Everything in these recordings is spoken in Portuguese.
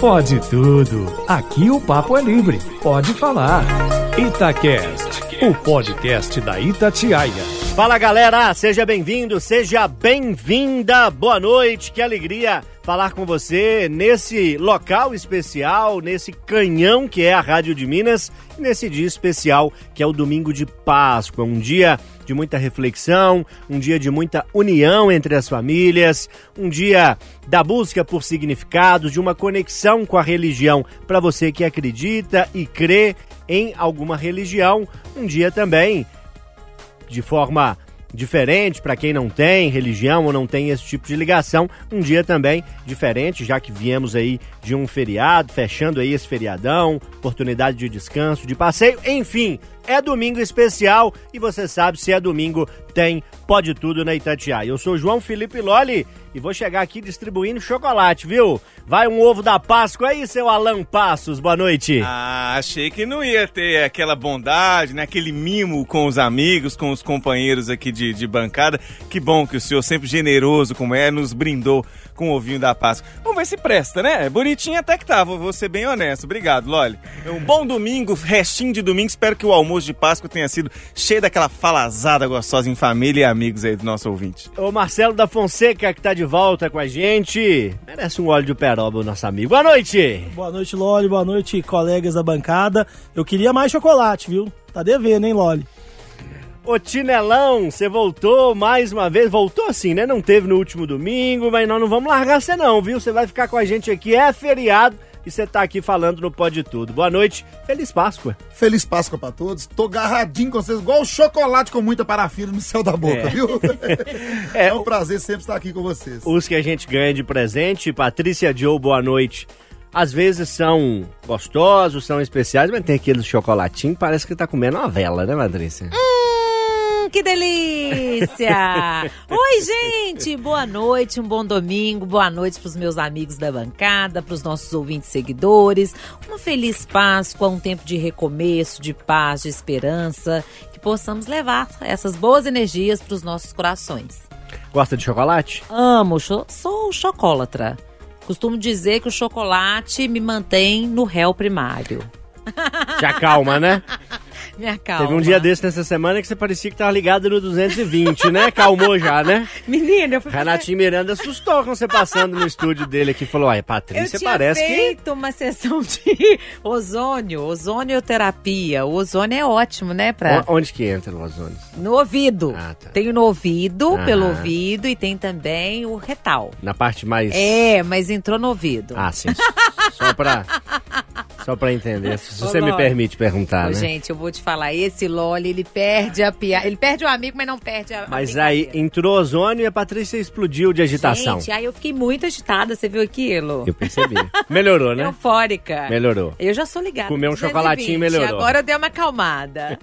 Pode tudo. Aqui o papo é livre. Pode falar. Itacast, o podcast da Itatiaia. Fala galera, seja bem-vindo, seja bem-vinda. Boa noite, que alegria falar com você nesse local especial, nesse canhão que é a Rádio de Minas, nesse dia especial que é o domingo de Páscoa, um dia de muita reflexão, um dia de muita união entre as famílias, um dia da busca por significados, de uma conexão com a religião. Para você que acredita e crê em alguma religião, um dia também de forma diferente para quem não tem religião ou não tem esse tipo de ligação. Um dia também diferente, já que viemos aí de um feriado, fechando aí esse feriadão, oportunidade de descanso, de passeio, enfim, é domingo especial e você sabe se é domingo tem Pode Tudo na Itatiaia. Eu sou João Felipe Loli e vou chegar aqui distribuindo chocolate, viu? Vai um ovo da Páscoa aí, seu Alan Passos. Boa noite. Ah, achei que não ia ter aquela bondade, né? Aquele mimo com os amigos, com os companheiros aqui de, de bancada. Que bom que o senhor, sempre generoso como é, nos brindou com o ovinho da Páscoa. Vamos ver se presta, né? Bonitinho até que tá, vou, vou ser bem honesto. Obrigado, Loli. Um bom domingo, restinho de domingo. Espero que o almoço de Páscoa tenha sido cheio daquela falazada gostosa em família e amigos aí do nosso ouvinte. O Marcelo da Fonseca, que tá de volta com a gente. Merece um óleo de peroba, o nosso amigo. Boa noite! Boa noite, Loli. Boa noite, colegas da bancada. Eu queria mais chocolate, viu? Tá devendo, hein, Loli? Ô Tinelão, você voltou mais uma vez, voltou assim, né? Não teve no último domingo, mas nós não vamos largar você não, viu? Você vai ficar com a gente aqui, é feriado e você tá aqui falando no Pode Tudo. Boa noite, feliz Páscoa. Feliz Páscoa pra todos. Tô garradinho com vocês, igual chocolate com muita parafina no céu da boca, É. viu? É, É um prazer sempre estar aqui com vocês. Os que a gente ganha de presente, Patrícia Joe, boa noite. Às vezes são gostosos, são especiais, mas tem aqueles chocolatinhos, parece que tá comendo uma vela, né, Patrícia? Hum, que delícia! Oi, gente! Boa noite, um bom domingo, boa noite para os meus amigos da bancada, para os nossos ouvintes seguidores. Uma feliz Páscoa, um tempo de recomeço, de paz, de esperança, que possamos levar essas boas energias para os nossos corações. Gosta de chocolate? Amo, sou chocólatra. Costumo dizer que o chocolate me mantém no réu primário. Te acalma, né? Me calma. Teve um dia desse nessa semana que você parecia que tava ligado no 220, né? Calmou já, né? Menina, eu fui fazer- Renatinho Miranda assustou com você passando no estúdio dele aqui e falou: Ai, Eu Patrícia, tinha parece que. feito uma sessão de ozônio, ozonioterapia. O ozônio é ótimo, né? Pra... O- Onde que entra o ozônio? No ouvido. Ah, tá. Tem no ouvido, Ah. pelo ouvido, e tem também o retal. Na parte mais. É, mas entrou no ouvido. Ah, sim. Só pra. Só pra entender. Se Ô, você me permite perguntar, Ô, né? Gente, eu vou te falar, esse Loli, ele perde a piada. Ele perde o amigo, mas não perde a. a Mas aí entrou ozônio e a Patrícia explodiu de agitação. Gente, aí eu fiquei muito agitada, você viu aquilo? Eu percebi. Melhorou, né? Eufórica. Melhorou. Eu já sou ligada. Comeu um 220, chocolatinho, melhorou. Agora eu dei uma acalmada.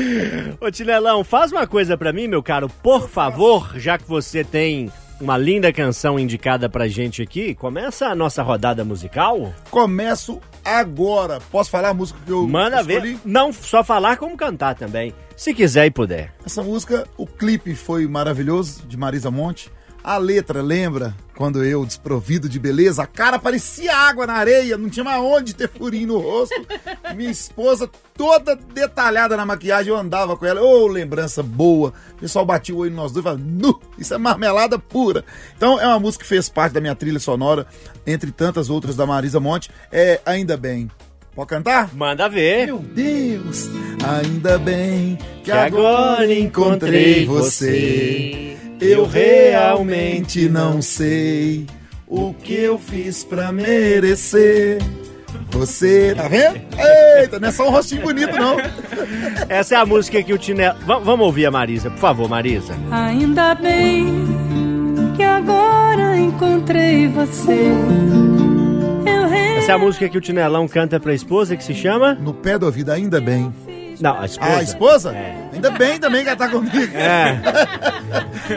Ô Tinelão, faz uma coisa pra mim, meu caro, por favor, já que você tem uma linda canção indicada pra gente aqui, começa a nossa rodada musical. Começo agora. Posso falar a música que eu Manda escolhi? ver. Não só falar, como cantar também. Se quiser e puder. Essa música, o clipe foi maravilhoso, de Marisa Monte. A letra, lembra? Quando eu, desprovido de beleza, a cara parecia água na areia, não tinha mais onde ter furinho no rosto. Minha esposa, toda detalhada na maquiagem, eu andava com ela. Ô, lembrança boa. O pessoal batia o olho nós dois e falava, nu, isso é marmelada pura. Então, é uma música que fez parte da minha trilha sonora, entre tantas outras da Marisa Monte. É Ainda Bem. Pode cantar? Manda ver. Meu Deus, ainda bem que, Que agora encontrei você. Eu realmente não sei o que eu fiz pra merecer. Você, tá vendo? Eita, não é só um rostinho bonito, não. Essa é a música que o Tinelão. Va- vamos ouvir a Marisa, por favor, Marisa. Ainda bem que agora encontrei você. Essa é a música que o Tinelão canta pra esposa, que se chama. No pé do ouvido, ainda bem. Não, a esposa. Ah, a esposa? É. Ainda bem também que ela tá comigo. É.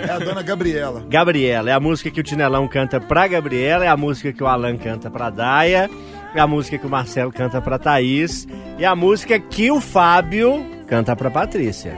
É a dona Gabriela. Gabriela, é a música que o Tinelão canta pra Gabriela, é a música que o Alan canta pra Daia, é a música que o Marcelo canta pra Thaís, e a música que o Fábio canta pra Patrícia.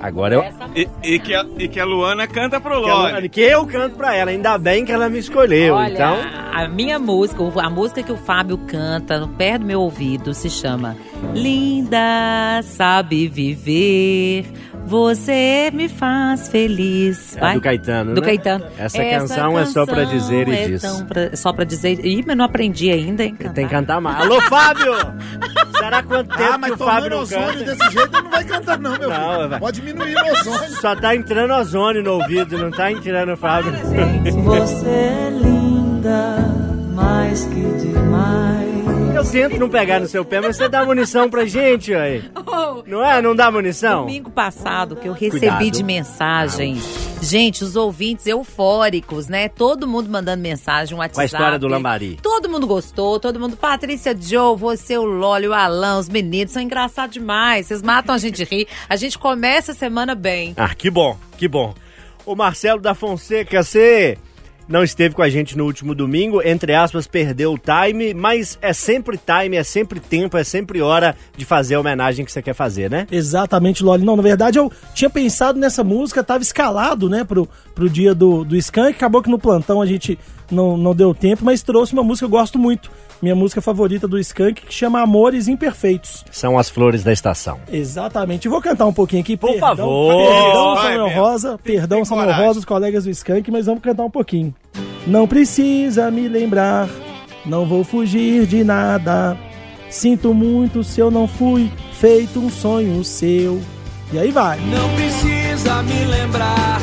Agora eu. Essa E, e que a, e que a Luana canta pro Que, Lore. que eu canto pra ela, ainda bem que ela me escolheu. Olha, então, a minha música, a música que o Fábio canta no pé do meu ouvido se chama Linda, sabe viver, você me faz feliz. é do Caetano, Do né? Caetano. Essa, canção, é só pra dizer e é diz. pra- só pra dizer. Ih, mas não aprendi ainda, hein? Tem que cantar mais. Alô, Fábio! Será quanto tempo Ah, que mas o Fábio tomando não canta? desse jeito ele não vai cantar não, meu Não, filho. vai. Pode diminuir o ozônio. Só tá entrando ozônio no ouvido, não tá entrando Fábio. Você é linda, mais que demais. Eu tento não pegar no seu pé, mas você dá munição pra gente, aí. Não é? Não dá munição? Domingo passado, que eu recebi Cuidado. de mensagens. Gente, os ouvintes eufóricos, né? Todo mundo mandando mensagem, um WhatsApp. Com a história do Lambari. Todo mundo gostou, todo mundo. Patrícia Joe, você, o Lólio, o Alan, os meninos, são engraçados demais. Vocês matam a gente de rir. A gente começa a semana bem. Ah, que bom, que bom. O Marcelo da Fonseca, você não esteve com a gente no último domingo, entre aspas, perdeu o time, mas é sempre time, é sempre tempo, é sempre hora de fazer a homenagem que você quer fazer, né? Exatamente, Loli. Não, na verdade eu tinha pensado nessa música, tava escalado, né, pro, pro dia do, do Skank. Acabou que no plantão a gente não, não deu tempo, mas trouxe uma música que eu gosto muito. Minha música favorita do Skank, que chama Amores Imperfeitos. São as flores da estação. Exatamente. Eu Vou cantar um pouquinho aqui. Por favor. Perdão, Vai Samuel mesmo. Rosa. Tem- Perdão, tem Samuel coragem. Rosa, os colegas do Skank, mas vamos cantar um pouquinho. Não precisa me lembrar, não vou fugir de nada. Sinto muito se eu não fui feito um sonho seu. E aí vai. Não precisa me lembrar,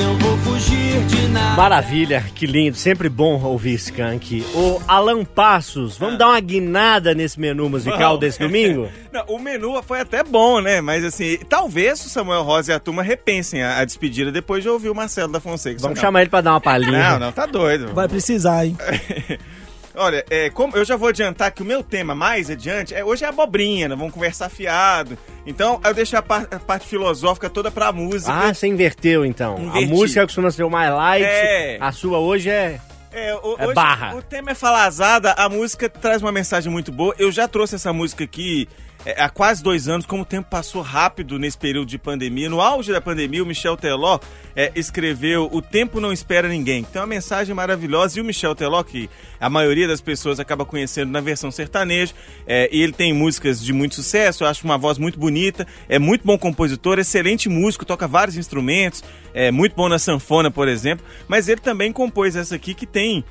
não vou fugir de nada. Maravilha, que lindo, sempre bom ouvir Skank. O Alan Passos, vamos dar uma guinada nesse menu musical desse domingo? Não, o menu foi até bom, né? Mas assim, talvez o Samuel Rosa e a turma repensem a, a despedida depois de ouvir o Marcelo da Fonseca. Vamos Não. chamar ele pra dar uma palhinha. Não, não, tá doido. Vai precisar, hein? Olha, é, como eu já vou adiantar que o meu tema mais adiante é hoje é abobrinha, né? Vamos conversar fiado. Então eu deixo a, par- a parte filosófica toda pra música. Ah, você inverteu então. A Inverti. música costuma ser o mais light, É. a sua hoje é. É, o, É hoje barra. O tema é falazada, a música traz uma mensagem muito boa. Eu já trouxe essa música aqui é, há quase dois anos, como o tempo passou rápido nesse período de pandemia. No auge da pandemia, o Michel Teló é, escreveu O Tempo Não Espera Ninguém. Tem uma mensagem maravilhosa. E o Michel Teló, que a maioria das pessoas acaba conhecendo na versão sertaneja, é, e ele tem músicas de muito sucesso, eu acho uma voz muito bonita, é muito bom compositor, excelente músico, toca vários instrumentos, é muito bom na sanfona, por exemplo. Mas ele também compôs essa aqui que tem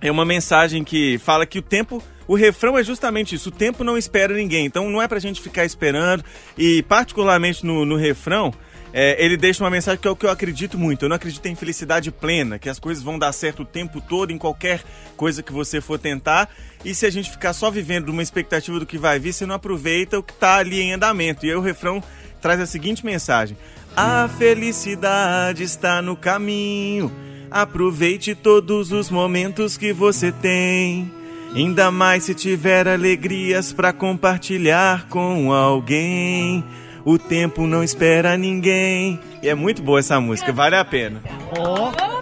é uma mensagem que fala que o tempo. O refrão é justamente isso: o tempo não espera ninguém. Então não é pra gente ficar esperando. E, particularmente no, no refrão, é, ele deixa uma mensagem que é o que eu acredito muito. Eu não acredito em felicidade plena, que as coisas vão dar certo o tempo todo em qualquer coisa que você for tentar. E se a gente ficar só vivendo uma expectativa do que vai vir, você não aproveita o que tá ali em andamento. E aí o refrão traz a seguinte mensagem: A felicidade está no caminho. Aproveite todos os momentos que você tem. Ainda mais se tiver alegrias para compartilhar com alguém. O tempo não espera ninguém. E é muito boa essa música, vale a pena. Opa!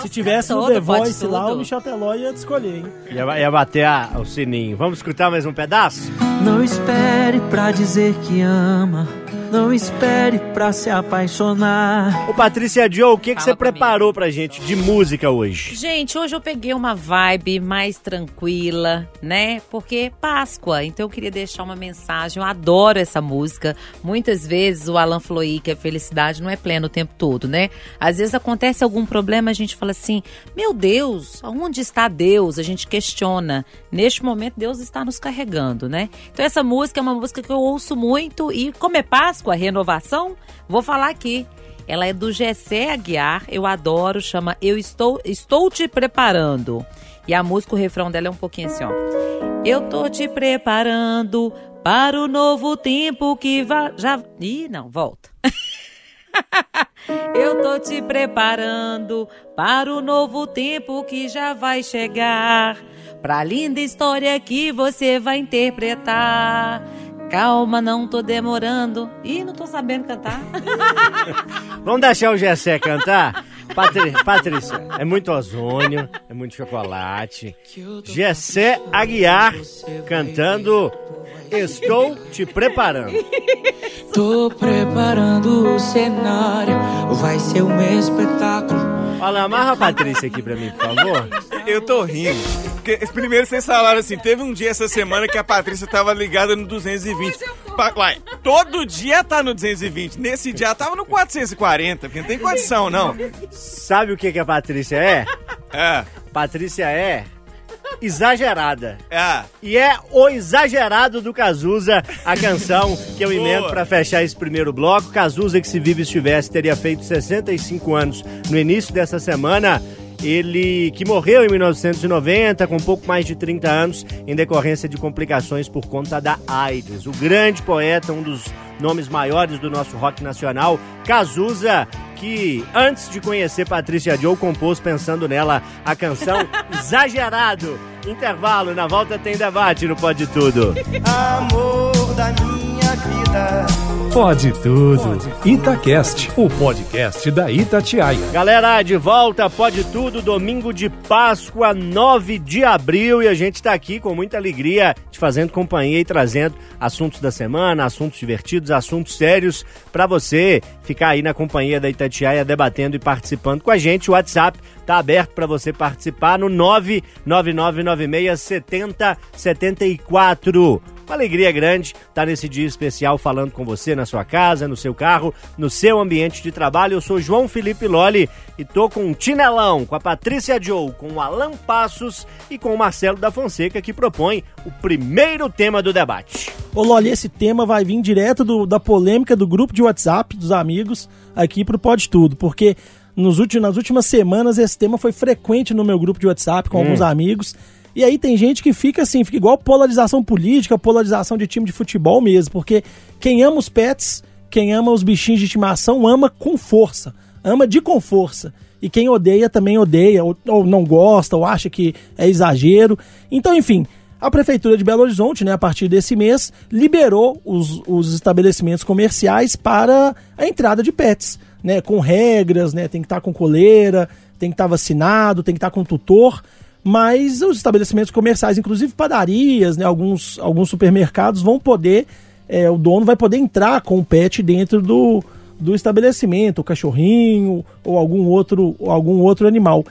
Se tivesse Todo, The Voice lá, o Michel Teló ia te escolher, hein? Ia, ia bater a- o sininho. Vamos escutar mais um pedaço? Não espere pra dizer que ama. Não espere pra se apaixonar. Ô Patrícia Joe, o que, que você preparou pra gente de música hoje? Gente, hoje eu peguei uma vibe mais tranquila, né? Porque Páscoa, então eu queria deixar uma mensagem. Eu adoro essa música. Muitas vezes o Alan falou aí que a felicidade não é plena o tempo todo, né? Às vezes acontece algum problema, a gente fala assim: Meu Deus, onde está Deus? A gente questiona. Neste momento, Deus está nos carregando, né? Então essa música é uma música que eu ouço muito e como é Páscoa, renovação, vou falar aqui. Ela é do Gessé Aguiar, eu adoro, chama Eu Estou, Estou Te Preparando. E a música, o refrão dela é um pouquinho assim, ó. Eu tô te preparando para o novo tempo que vai... Já... Ih, não, volta. Eu tô te preparando para o novo tempo que já vai chegar. Pra linda história que você vai interpretar. Calma, não tô demorando. Ih, não tô sabendo cantar. Vamos deixar o Gessé cantar? Patri- Patrícia, é muito ozônio, é muito chocolate. Gessé Aguiar cantando Estou Te Preparando. Tô preparando o cenário, vai ser um espetáculo. Fala, amarra a Patrícia aqui pra mim, por favor. Eu tô rindo. Porque, primeiro vocês falaram assim, teve um dia essa semana que a Patrícia tava ligada no 220. Pa- Uai, todo dia tá no 220. Nesse dia tava no 440, porque não tem condição, não. Sabe o que, que a Patrícia é? É, Patrícia é exagerada. é. E é o exagerado do Cazuza, a canção que eu emendo Boa. pra fechar esse primeiro bloco. Cazuza, que se vivo estivesse, teria feito 65 anos no início dessa semana. Ele que morreu em 1990, com pouco mais de 30 anos, em decorrência de complicações por conta da AIDS. O grande poeta, um dos nomes maiores do nosso rock nacional, Cazuza, que antes de conhecer Patrícia Joe, compôs pensando nela a canção Exagerado. Intervalo, na volta tem debate no Pode Tudo. Amor da minha vida. Pode tudo. Itacast, o podcast da Itatiaia. Galera, de volta, pode tudo, domingo de Páscoa, 9 de abril, e a gente tá aqui com muita alegria, te fazendo companhia e trazendo assuntos da semana, assuntos divertidos, assuntos sérios, pra você ficar aí na companhia da Itatiaia, debatendo e participando com a gente. O WhatsApp tá aberto pra você participar no 999967074. Uma alegria grande estar nesse dia especial falando com você na sua casa, no seu carro, no seu ambiente de trabalho. Eu sou João Felipe Loli e tô com o Tinelão, com a Patrícia Joe, com o Alan Passos e com o Marcelo da Fonseca que propõe o primeiro tema do debate. Ô Loli, esse tema vai vir direto do- da polêmica do grupo de WhatsApp dos amigos aqui pro Pode Tudo, porque nos últimos, nas últimas semanas esse tema foi frequente no meu grupo de WhatsApp com alguns amigos. E aí tem gente que fica assim, fica igual polarização política, polarização de time de futebol mesmo, porque quem ama os pets, quem ama os bichinhos de estimação, ama com força, ama de com força. E quem odeia também odeia, ou, ou não gosta, ou acha que é exagero. Então, enfim, a Prefeitura de Belo Horizonte, né, a partir desse mês, liberou os, os estabelecimentos comerciais para a entrada de pets, né, com regras, né, tem que estar com coleira, tem que estar vacinado, tem que estar com tutor, mas os estabelecimentos comerciais, inclusive padarias, né, alguns, alguns supermercados vão poder, é, o dono vai poder entrar com o pet dentro do, do estabelecimento, o cachorrinho ou algum outro, ou algum outro animal.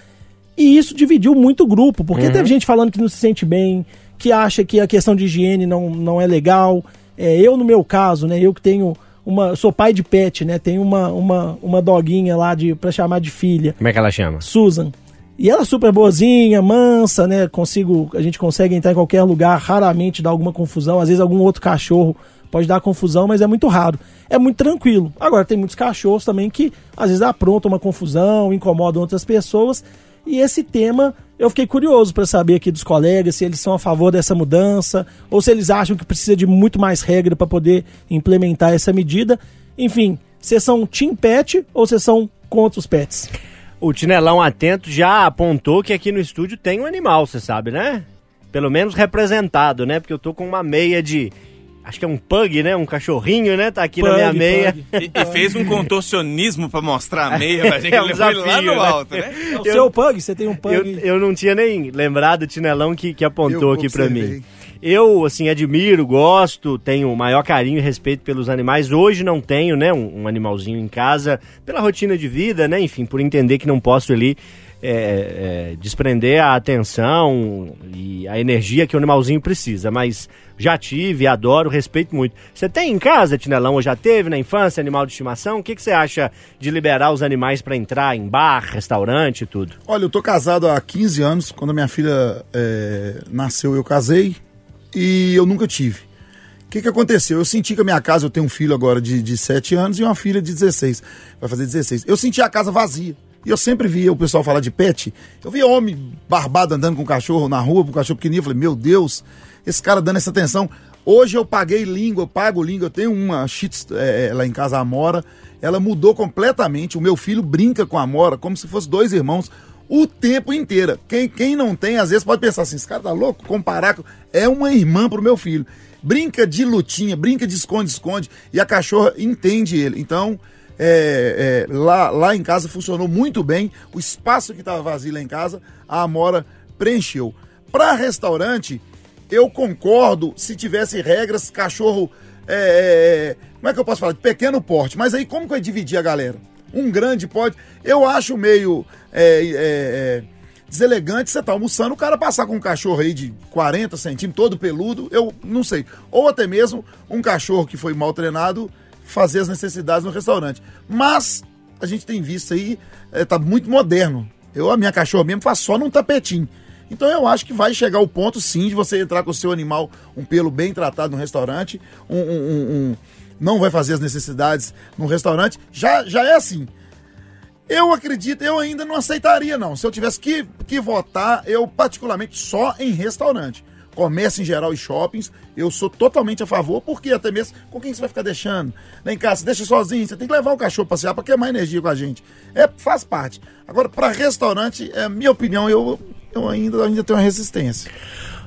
E isso dividiu muito o grupo, porque teve gente falando que não se sente bem, que acha que a questão de higiene não, não é legal. É, eu, no meu caso, né, eu que tenho uma. sou pai de pet, né? Tenho uma, uma, uma doguinha lá de, pra chamar de filha. Como é que ela chama? Susan. E ela é super boazinha, mansa, né? Consigo, a gente consegue entrar em qualquer lugar, raramente dá alguma confusão. Às vezes algum outro cachorro pode dar confusão, mas é muito raro. É muito tranquilo. Agora, tem muitos cachorros também que às vezes aprontam uma confusão, incomodam outras pessoas. E esse tema eu fiquei curioso para saber aqui dos colegas se eles são a favor dessa mudança ou se eles acham que precisa de muito mais regra para poder implementar essa medida. Enfim, vocês são Team Pet ou vocês são contra os pets? O Tinelão Atento já apontou que aqui no estúdio tem um animal, você sabe, né? Pelo menos representado, né? Porque eu tô com uma meia de. Acho que é um pug, né? Um cachorrinho, né? Tá aqui na minha Pug, meia. pug. E, e fez um contorcionismo pra mostrar a meia pra gente. É um Ele ele lá desafio, no né? alto, né? É o Eu- seu pug? Você tem um pug? Eu, eu não tinha nem lembrado o Tinelão que, que apontou Eu aqui pra observei. mim. Eu, assim, admiro, gosto, tenho o maior carinho e respeito pelos animais. Hoje não tenho, né, um, um animalzinho em casa, pela rotina de vida, né, enfim, por entender que não posso ali é, é, desprender a atenção e a energia que o animalzinho precisa. Mas já tive, adoro, respeito muito. Você tem em casa, Tinelão, ou já teve na infância animal de estimação? O que, que você acha de liberar os animais pra entrar em bar, restaurante e tudo? Olha, eu tô casado há 15 anos. Quando minha filha é, nasceu, eu casei e eu nunca tive. O que, que aconteceu? Eu senti que a minha casa, eu tenho um filho agora de, de 7 anos e uma filha de 16. Vai fazer 16. Eu senti a casa vazia. E eu sempre via o pessoal falar de pet. Eu via homem barbado andando com cachorro na rua, com cachorro pequenininho. Eu falei, meu Deus, esse cara dando essa atenção. Hoje eu paguei língua, eu pago língua. Eu tenho uma Shih Tzu, é, lá em casa, a Amora. Ela mudou completamente. O meu filho brinca com a Amora como se fosse dois irmãos o tempo inteiro. Quem, quem não tem, às vezes pode pensar assim, esse cara tá louco? Comparar com... É uma irmã pro meu filho. Brinca de lutinha, brinca de esconde-esconde, e a cachorra entende ele. Então, é, é, lá, lá em casa funcionou muito bem. O espaço que estava vazio lá em casa, a Amora preencheu. Para restaurante, eu concordo se tivesse regras, cachorro é, é, como é que eu posso falar? De pequeno porte. Mas aí como que vai dividir a galera? Um grande pode. Eu acho meio é, é, é, deselegante você tá almoçando, o cara passar com um cachorro aí de 40 centímetros, todo peludo, eu não sei. Ou até mesmo um cachorro que foi mal treinado fazer as necessidades no restaurante. Mas a gente tem visto aí, é, tá muito moderno. Eu, a minha cachorra mesmo, faz só num tapetinho. Então eu acho que vai chegar o ponto, sim, de você entrar com o seu animal, um pelo bem tratado no restaurante, um, um- um- um- não vai fazer as necessidades no restaurante. Já, já é assim. Eu acredito, eu ainda não aceitaria, não. Se eu tivesse que, que votar, eu particularmente só em restaurante. Comércio em geral e shoppings, eu sou totalmente a favor, porque até mesmo com quem você vai ficar deixando? Lá em casa, você deixa sozinho, você tem que levar o cachorro passear para queimar energia com a gente. É, faz parte. Agora, para restaurante, é minha opinião, eu, eu ainda, ainda tenho uma resistência.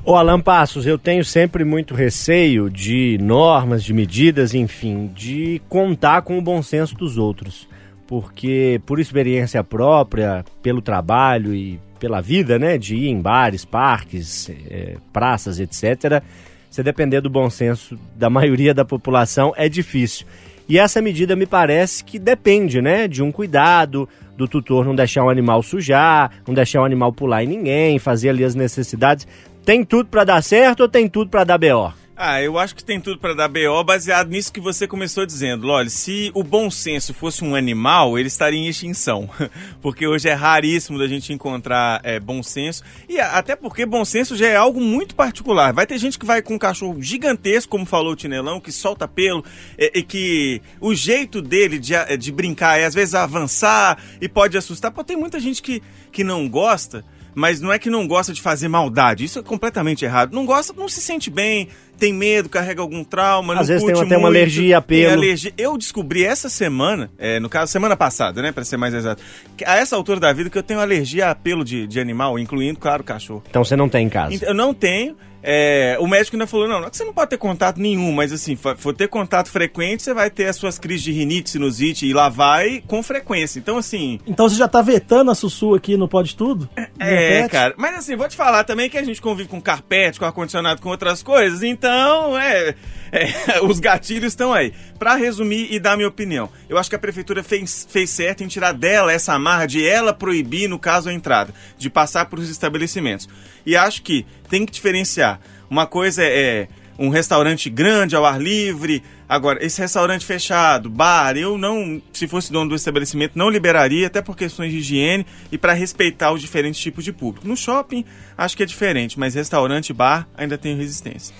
Ô Alan Passos, eu tenho sempre muito receio de normas, de medidas, enfim, de contar com o bom senso dos outros. Porque, por experiência própria, pelo trabalho e pela vida, né, de ir em bares, parques, eh, praças, etc., você depender do bom senso da maioria da população é difícil. E essa medida me parece que depende, né, de um cuidado, do tutor não deixar o animal sujar, não deixar o animal pular em ninguém, fazer ali as necessidades. Tem tudo pra dar certo ou tem tudo pra dar BO? Ah, eu acho que tem tudo pra dar BO baseado nisso que você começou dizendo. Olha, se o bom senso fosse um animal, ele estaria em extinção. Porque hoje é raríssimo da gente encontrar é, bom senso. E até porque bom senso já é algo muito particular. Vai ter gente que vai com um cachorro gigantesco, como falou o Tinelão, que solta pelo, e, e que o jeito dele de, a- de brincar é às vezes avançar e pode assustar. Pô, tem muita gente que, que não gosta. Mas não é que não gosta de fazer maldade, isso é completamente errado. Não gosta, não se sente bem, tem medo, carrega algum trauma, Às vezes tem até uma muito, alergia a pelo. alergia. Eu descobri essa semana, é, no caso, semana passada, né, pra ser mais exato, que a essa altura da vida que eu tenho alergia a pelo de, de animal, incluindo, claro, cachorro. Então você não tem em casa. Então, Eu não tenho. É, o médico ainda falou: não, não é que você não pode ter contato nenhum, mas assim, for ter contato frequente, você vai ter as suas crises de rinite, sinusite e lá vai com frequência. Então, assim, Então você já tá vetando a Sussu aqui no Pode Tudo? é, Repete? cara. Mas assim, vou te falar também que a gente convive com carpete, com ar-condicionado, com outras coisas. Então, é, é, os gatilhos estão aí. Pra resumir e dar minha opinião, eu acho que a prefeitura fez, fez certo em tirar dela essa amarra de ela proibir, no caso, a entrada, de passar por os estabelecimentos. E acho que tem que diferenciar. Uma coisa é um restaurante grande ao ar livre. Agora, esse restaurante fechado, bar, eu não, se fosse dono do estabelecimento, não liberaria, até por questões de higiene e para respeitar os diferentes tipos de público. No shopping, acho que é diferente, mas restaurante, bar, ainda tenho resistência.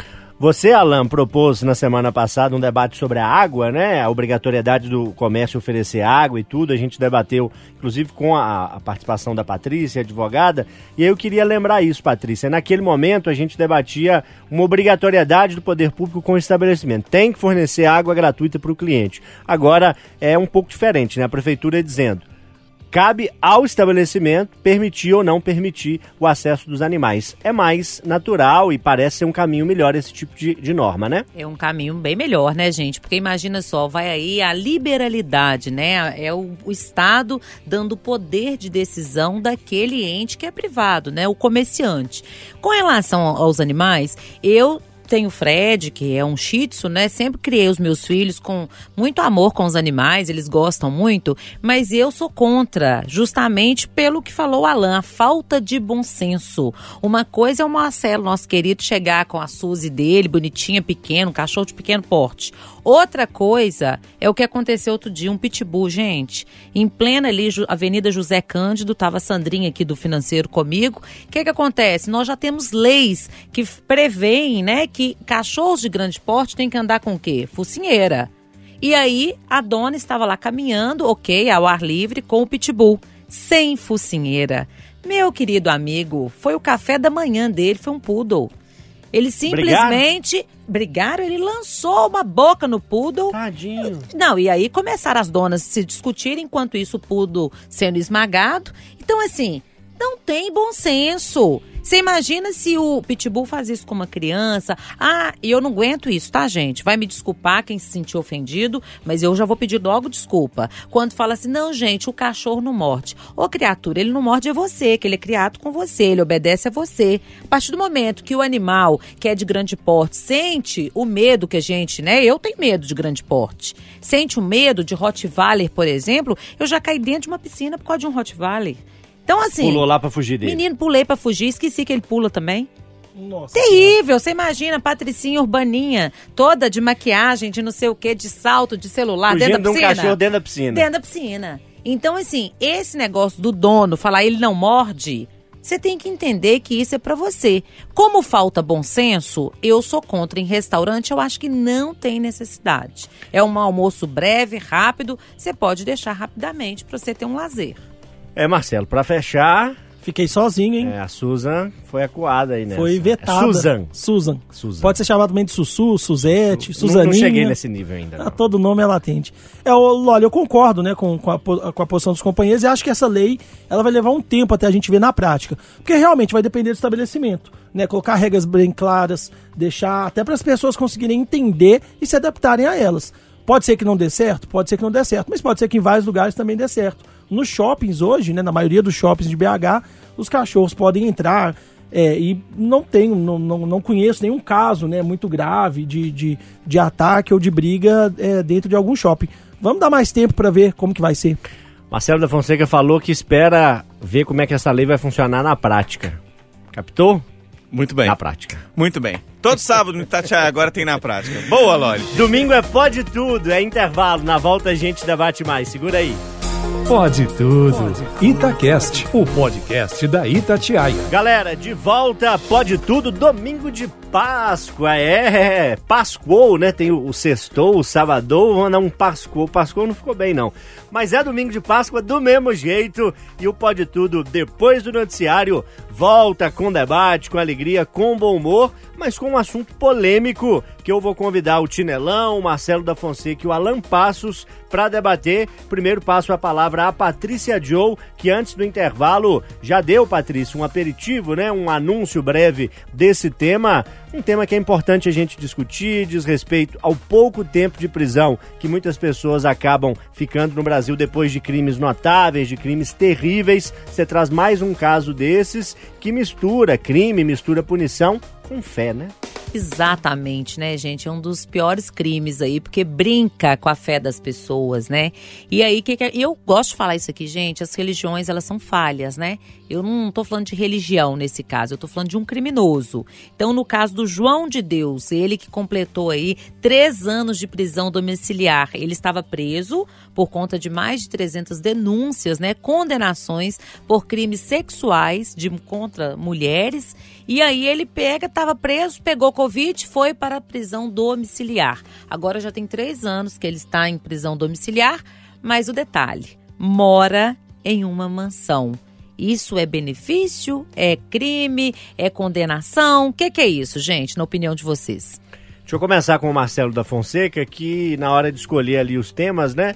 Você, Alan, propôs na semana passada um debate sobre a água, né? A obrigatoriedade do comércio oferecer água e tudo. A gente debateu, inclusive, com a, a participação da Patrícia, advogada. E aí eu queria lembrar isso, Patrícia. Naquele momento, a gente debatia uma obrigatoriedade do poder público com o estabelecimento. Tem que fornecer água gratuita para o cliente. Agora, é um pouco diferente, né? A prefeitura dizendo cabe ao estabelecimento permitir ou não permitir o acesso dos animais. É mais natural e parece ser um caminho melhor esse tipo de, de norma, né? É um caminho bem melhor, né, gente? Porque imagina só, vai aí a liberalidade, né? É o, o Estado dando poder de decisão daquele ente que é privado, né? O comerciante. Com relação aos animais, eu tenho o Fred, que é um shih tzu, né? Sempre criei os meus filhos com muito amor com os animais, eles gostam muito, mas eu sou contra, justamente pelo que falou o Alan, a falta de bom senso. Uma coisa é o Marcelo, nosso querido, chegar com a Suzy dele, bonitinha, pequeno, cachorro de pequeno porte. Outra coisa é o que aconteceu outro dia, um pitbull, gente. Em plena ali, Avenida José Cândido, tava a Sandrinha aqui do financeiro comigo. O que que acontece? Nós já temos leis que preveem, né, que cachorros de grande porte têm que andar com o quê? Focinheira. E aí, a dona estava lá caminhando, ok, ao ar livre, com o pitbull, sem focinheira. Meu querido amigo, foi o café da manhã dele, foi um poodle. Ele simplesmente brigaram, ele lançou uma boca no poodle. Tadinho. Não, e aí começaram as donas a se discutirem, enquanto isso o poodle sendo esmagado. Então, assim, não tem bom senso. Você imagina se o Pitbull faz isso com uma criança? Ah, eu não aguento isso, tá, gente? Vai me desculpar quem se sentiu ofendido, mas eu já vou pedir logo desculpa. Quando fala assim, não, gente, o cachorro não morde. Ô, criatura, ele não morde é você, que ele é criado com você, ele obedece a você. A partir do momento que o animal, que é de grande porte, sente o medo que a gente, né? Eu tenho medo de grande porte. Sente o medo de Rottweiler, por exemplo, eu já caí dentro de uma piscina por causa de um Rottweiler. Então, assim. Pulou lá pra fugir dele. Menino, pulei pra fugir, esqueci que ele pula também. Nossa. Terrível, você imagina, Patricinha Urbaninha, toda de maquiagem, de não sei o que, de salto, de celular, Fugindo dentro de da um piscina. cachorro dentro da piscina. Dentro da piscina. Então, assim, esse negócio do dono falar ele não morde, você tem que entender que isso é pra você. Como falta bom senso, eu sou contra em restaurante, eu acho que não tem necessidade. É um almoço breve, rápido, você pode deixar rapidamente pra você ter um lazer. É, Marcelo, pra fechar, Fiquei sozinho, hein? é, a Susan foi acuada aí nessa. Foi vetada. É Susan. Susan. Susan. Pode ser chamado também de Sussu, Suzete, Não- Suzaninha. Não cheguei nesse nível ainda. Ah, não. todo nome ela atende. É, olha, eu concordo né, com, com, a, com a posição dos companheiros e acho que essa lei ela vai levar um tempo até a gente ver na prática. Porque realmente vai depender do estabelecimento. Né, colocar regras bem claras, deixar até para as pessoas conseguirem entender e se adaptarem a elas. Pode ser que não dê certo, pode ser que não dê certo, mas pode ser que em vários lugares também dê certo. Nos shoppings hoje, né, na maioria dos shoppings de BH, os cachorros podem entrar é, e não tenho, não, não, não conheço nenhum caso né, muito grave de, de, de ataque ou de briga é, dentro de algum shopping. Vamos dar mais tempo para ver como que vai ser. Marcelo da Fonseca falou que espera ver como é que essa lei vai funcionar na prática. Captou? Muito bem. Na prática. Muito bem. Todo sábado no Itatiaia agora tem na prática. Boa, Loli. Domingo é pode tudo, é intervalo. Na volta a gente debate mais. Segura aí. Pode tudo. Itacast, o podcast da Itatiaia. Galera, de volta, pode tudo, domingo de Páscoa, é, Pascoou, né? Tem o, o sextou, o sabadou, vamos dar um Pascoou, Pascoou não ficou bem não. Mas é domingo de Páscoa do mesmo jeito e o Pode Tudo, depois do noticiário, volta com debate, com alegria, com bom humor, mas com um assunto polêmico que eu vou convidar o Tinelão, o Marcelo da Fonseca e o Alan Passos para debater. Primeiro passo a palavra a Patrícia Joe, que antes do intervalo já deu, Patrícia, um aperitivo, né? Um anúncio breve desse tema. Um tema que é importante a gente discutir, diz respeito ao pouco tempo de prisão que muitas pessoas acabam ficando no Brasil depois de crimes notáveis, de crimes terríveis. Você traz mais um caso desses que mistura crime, mistura punição com fé, né? Exatamente, né, gente? É um dos piores crimes aí, porque brinca com a fé das pessoas, né? E aí, que, que e eu gosto de falar isso aqui, gente, as religiões, elas são falhas, né? Eu não tô falando de religião nesse caso, eu tô falando de um criminoso. Então, no caso do João de Deus, ele que completou aí três anos de prisão domiciliar, ele estava preso por conta de mais de 300 denúncias, né? Condenações por crimes sexuais de contra mulheres. E aí ele pega, estava preso, pegou Covid, foi para a prisão domiciliar. Agora já tem três anos que ele está em prisão domiciliar, mas o detalhe: mora em uma mansão. Isso é benefício? É crime? É condenação? O que, que é isso, gente, na opinião de vocês? Deixa eu começar com o Marcelo da Fonseca, que na hora de escolher ali os temas, né?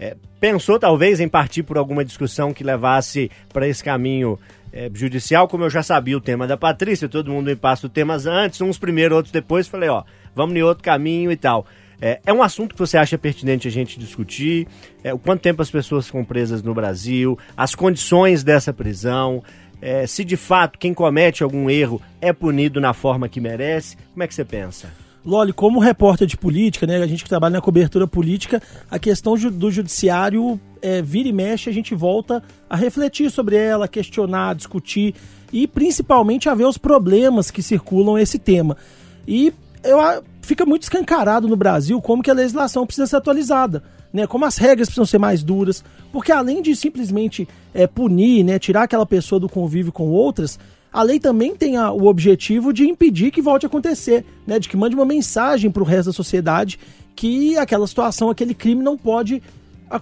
é, pensou talvez em partir por alguma discussão que levasse para esse caminho é, judicial, como eu já sabia o tema da Patrícia, todo mundo me passa os temas antes, uns primeiro, outros depois, falei, ó, vamos em outro caminho e tal. É, é um assunto que você acha pertinente a gente discutir, é, o quanto tempo as pessoas ficam presas no Brasil, as condições dessa prisão, é, se de fato quem comete algum erro é punido na forma que merece, como é que você pensa? Loli, como repórter de política, né, a gente que trabalha na cobertura política, a questão do judiciário é, vira e mexe, a gente volta a refletir sobre ela, questionar, discutir e principalmente a ver os problemas que circulam esse tema. E eu, fica muito escancarado no Brasil como que a legislação precisa ser atualizada. Né, como as regras precisam ser mais duras, porque além de simplesmente é, punir, né, tirar aquela pessoa do convívio com outras, a lei também tem a- o objetivo de impedir que volte a acontecer, né? De que mande uma mensagem para o resto da sociedade que aquela situação, aquele crime não pode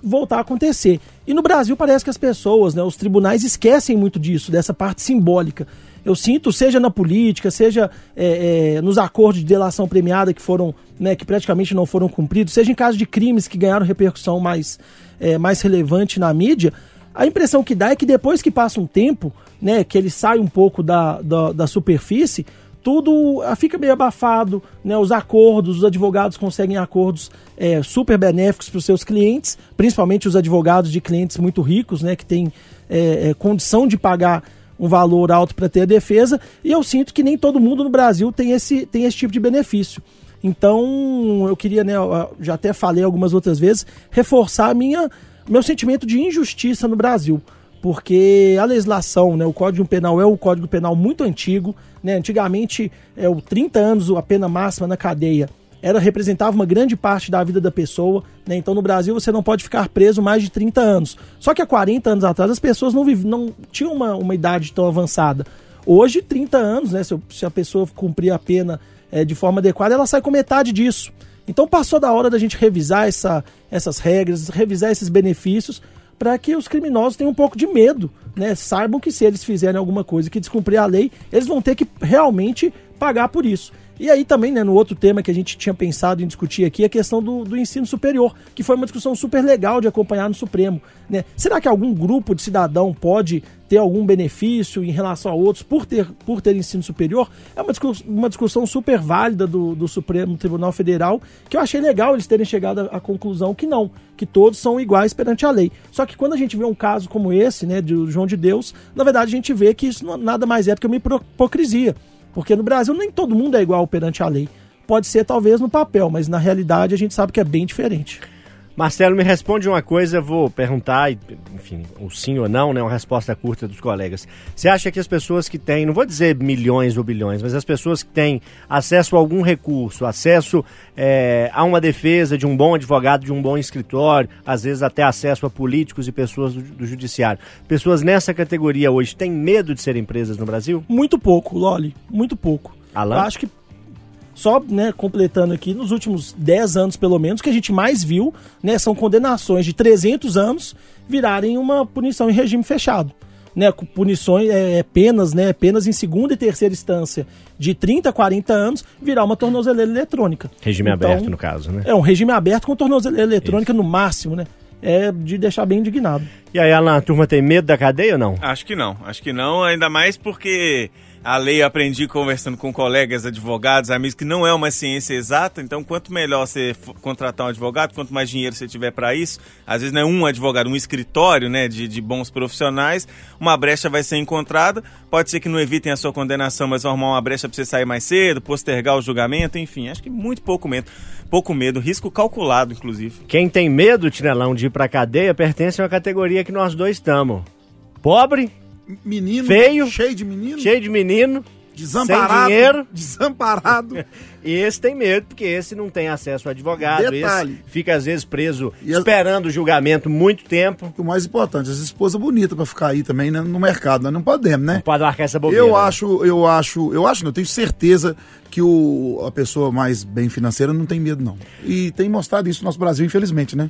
voltar a acontecer. E no Brasil parece que as pessoas, né, os tribunais esquecem muito disso, dessa parte simbólica. Eu sinto, seja na política, seja é, é, nos acordos de delação premiada que foram, né, que praticamente não foram cumpridos, seja em caso de crimes que ganharam repercussão mais, é, mais relevante na mídia, A impressão que dá é que depois que passa um tempo, né, que ele sai um pouco da, da, da superfície, tudo ah, fica meio abafado, né? Os acordos, os advogados conseguem acordos é, super benéficos para os seus clientes, principalmente os advogados de clientes muito ricos, né? Que têm é, é, condição de pagar um valor alto para ter a defesa. E eu sinto que nem todo mundo no Brasil tem esse, tem esse tipo de benefício. Então, eu queria, né, eu já até falei algumas outras vezes, reforçar minha, meu sentimento de injustiça no Brasil porque a legislação, né, o Código Penal é um Código Penal muito antigo, né, antigamente, é, o 30 anos a pena máxima na cadeia era representava uma grande parte da vida da pessoa, né? Então no Brasil você não pode ficar preso mais de 30 anos. Só que há 40 anos atrás as pessoas não, não tinham uma, uma idade tão avançada. Hoje, 30 anos, né? Se, se a pessoa cumprir a pena é, de forma adequada, ela sai com metade disso. Então passou da hora da gente revisar essa, essas regras, revisar esses benefícios para que os criminosos tenham um pouco de medo, né? Saibam que se eles fizerem alguma coisa que descumprir a lei, eles vão ter que realmente pagar por isso. E aí também, né, no outro tema que a gente tinha pensado em discutir aqui, a questão do, do ensino superior, que foi uma discussão super legal de acompanhar no Supremo. Né? Será que algum grupo de cidadão pode ter algum benefício em relação a outros por ter, por ter ensino superior? É uma discussão, uma discussão super válida do, do Supremo Tribunal Federal, que eu achei legal eles terem chegado à, conclusão que não, que todos são iguais perante a lei. Só que quando a gente vê um caso como esse, né, de João de Deus, na verdade a gente vê que isso nada mais é do que uma hipocrisia. Porque no Brasil nem todo mundo é igual perante a lei. Pode ser talvez no papel, mas na realidade a gente sabe que é bem diferente. Marcelo, me responde uma coisa, vou perguntar, enfim, o sim ou não, né? Uma resposta curta dos colegas. Você acha que as pessoas que têm, não vou dizer milhões ou bilhões, mas as pessoas que têm acesso a algum recurso, acesso é, a uma defesa de um bom advogado, de um bom escritório, às vezes até acesso a políticos e pessoas do, do judiciário, pessoas nessa categoria hoje têm medo de serem presas no Brasil? Muito pouco, Loli, muito pouco. Alan? Eu acho que só né, completando aqui, nos últimos 10 anos pelo menos, que a gente mais viu né, são condenações de 300 anos virarem uma punição em regime fechado. Né, com punições, é, penas, né, penas em segunda e terceira instância de 30 a 40 anos virar uma tornozeleira eletrônica. Regime Então, aberto, no caso, né? É um regime aberto com tornozeleira eletrônica no máximo, né? É de deixar bem indignado. E aí, Alan, a turma tem medo da cadeia ou não? Acho que não, acho que não, ainda mais porque a lei eu aprendi conversando com colegas advogados, amigos, que não é uma ciência exata, então quanto melhor você contratar um advogado, quanto mais dinheiro você tiver para isso, às vezes não é um advogado, um escritório né, de, de bons profissionais, uma brecha vai ser encontrada, pode ser que não evitem a sua condenação, mas vão arrumar uma brecha para você sair mais cedo, postergar o julgamento, enfim, acho que muito pouco medo, pouco medo, risco calculado, inclusive. Quem tem medo, Tinelão, de ir pra cadeia, pertence a uma categoria que nós dois estamos. Pobre, Menino, Feio. cheio de menino, cheio de menino, desamparado, sem dinheiro. desamparado. e esse tem medo, porque esse não tem acesso a advogado, Detalhe. esse fica às vezes preso, E esperando o julgamento muito tempo. o mais importante, as esposas bonitas pra ficar aí também né, no mercado, nós não podemos, né? Não pode marcar essa bobeira. Eu né? acho, eu acho, eu acho, não, eu tenho certeza que o, a pessoa mais bem financeira não tem medo, não. E tem mostrado isso no nosso Brasil, infelizmente, né?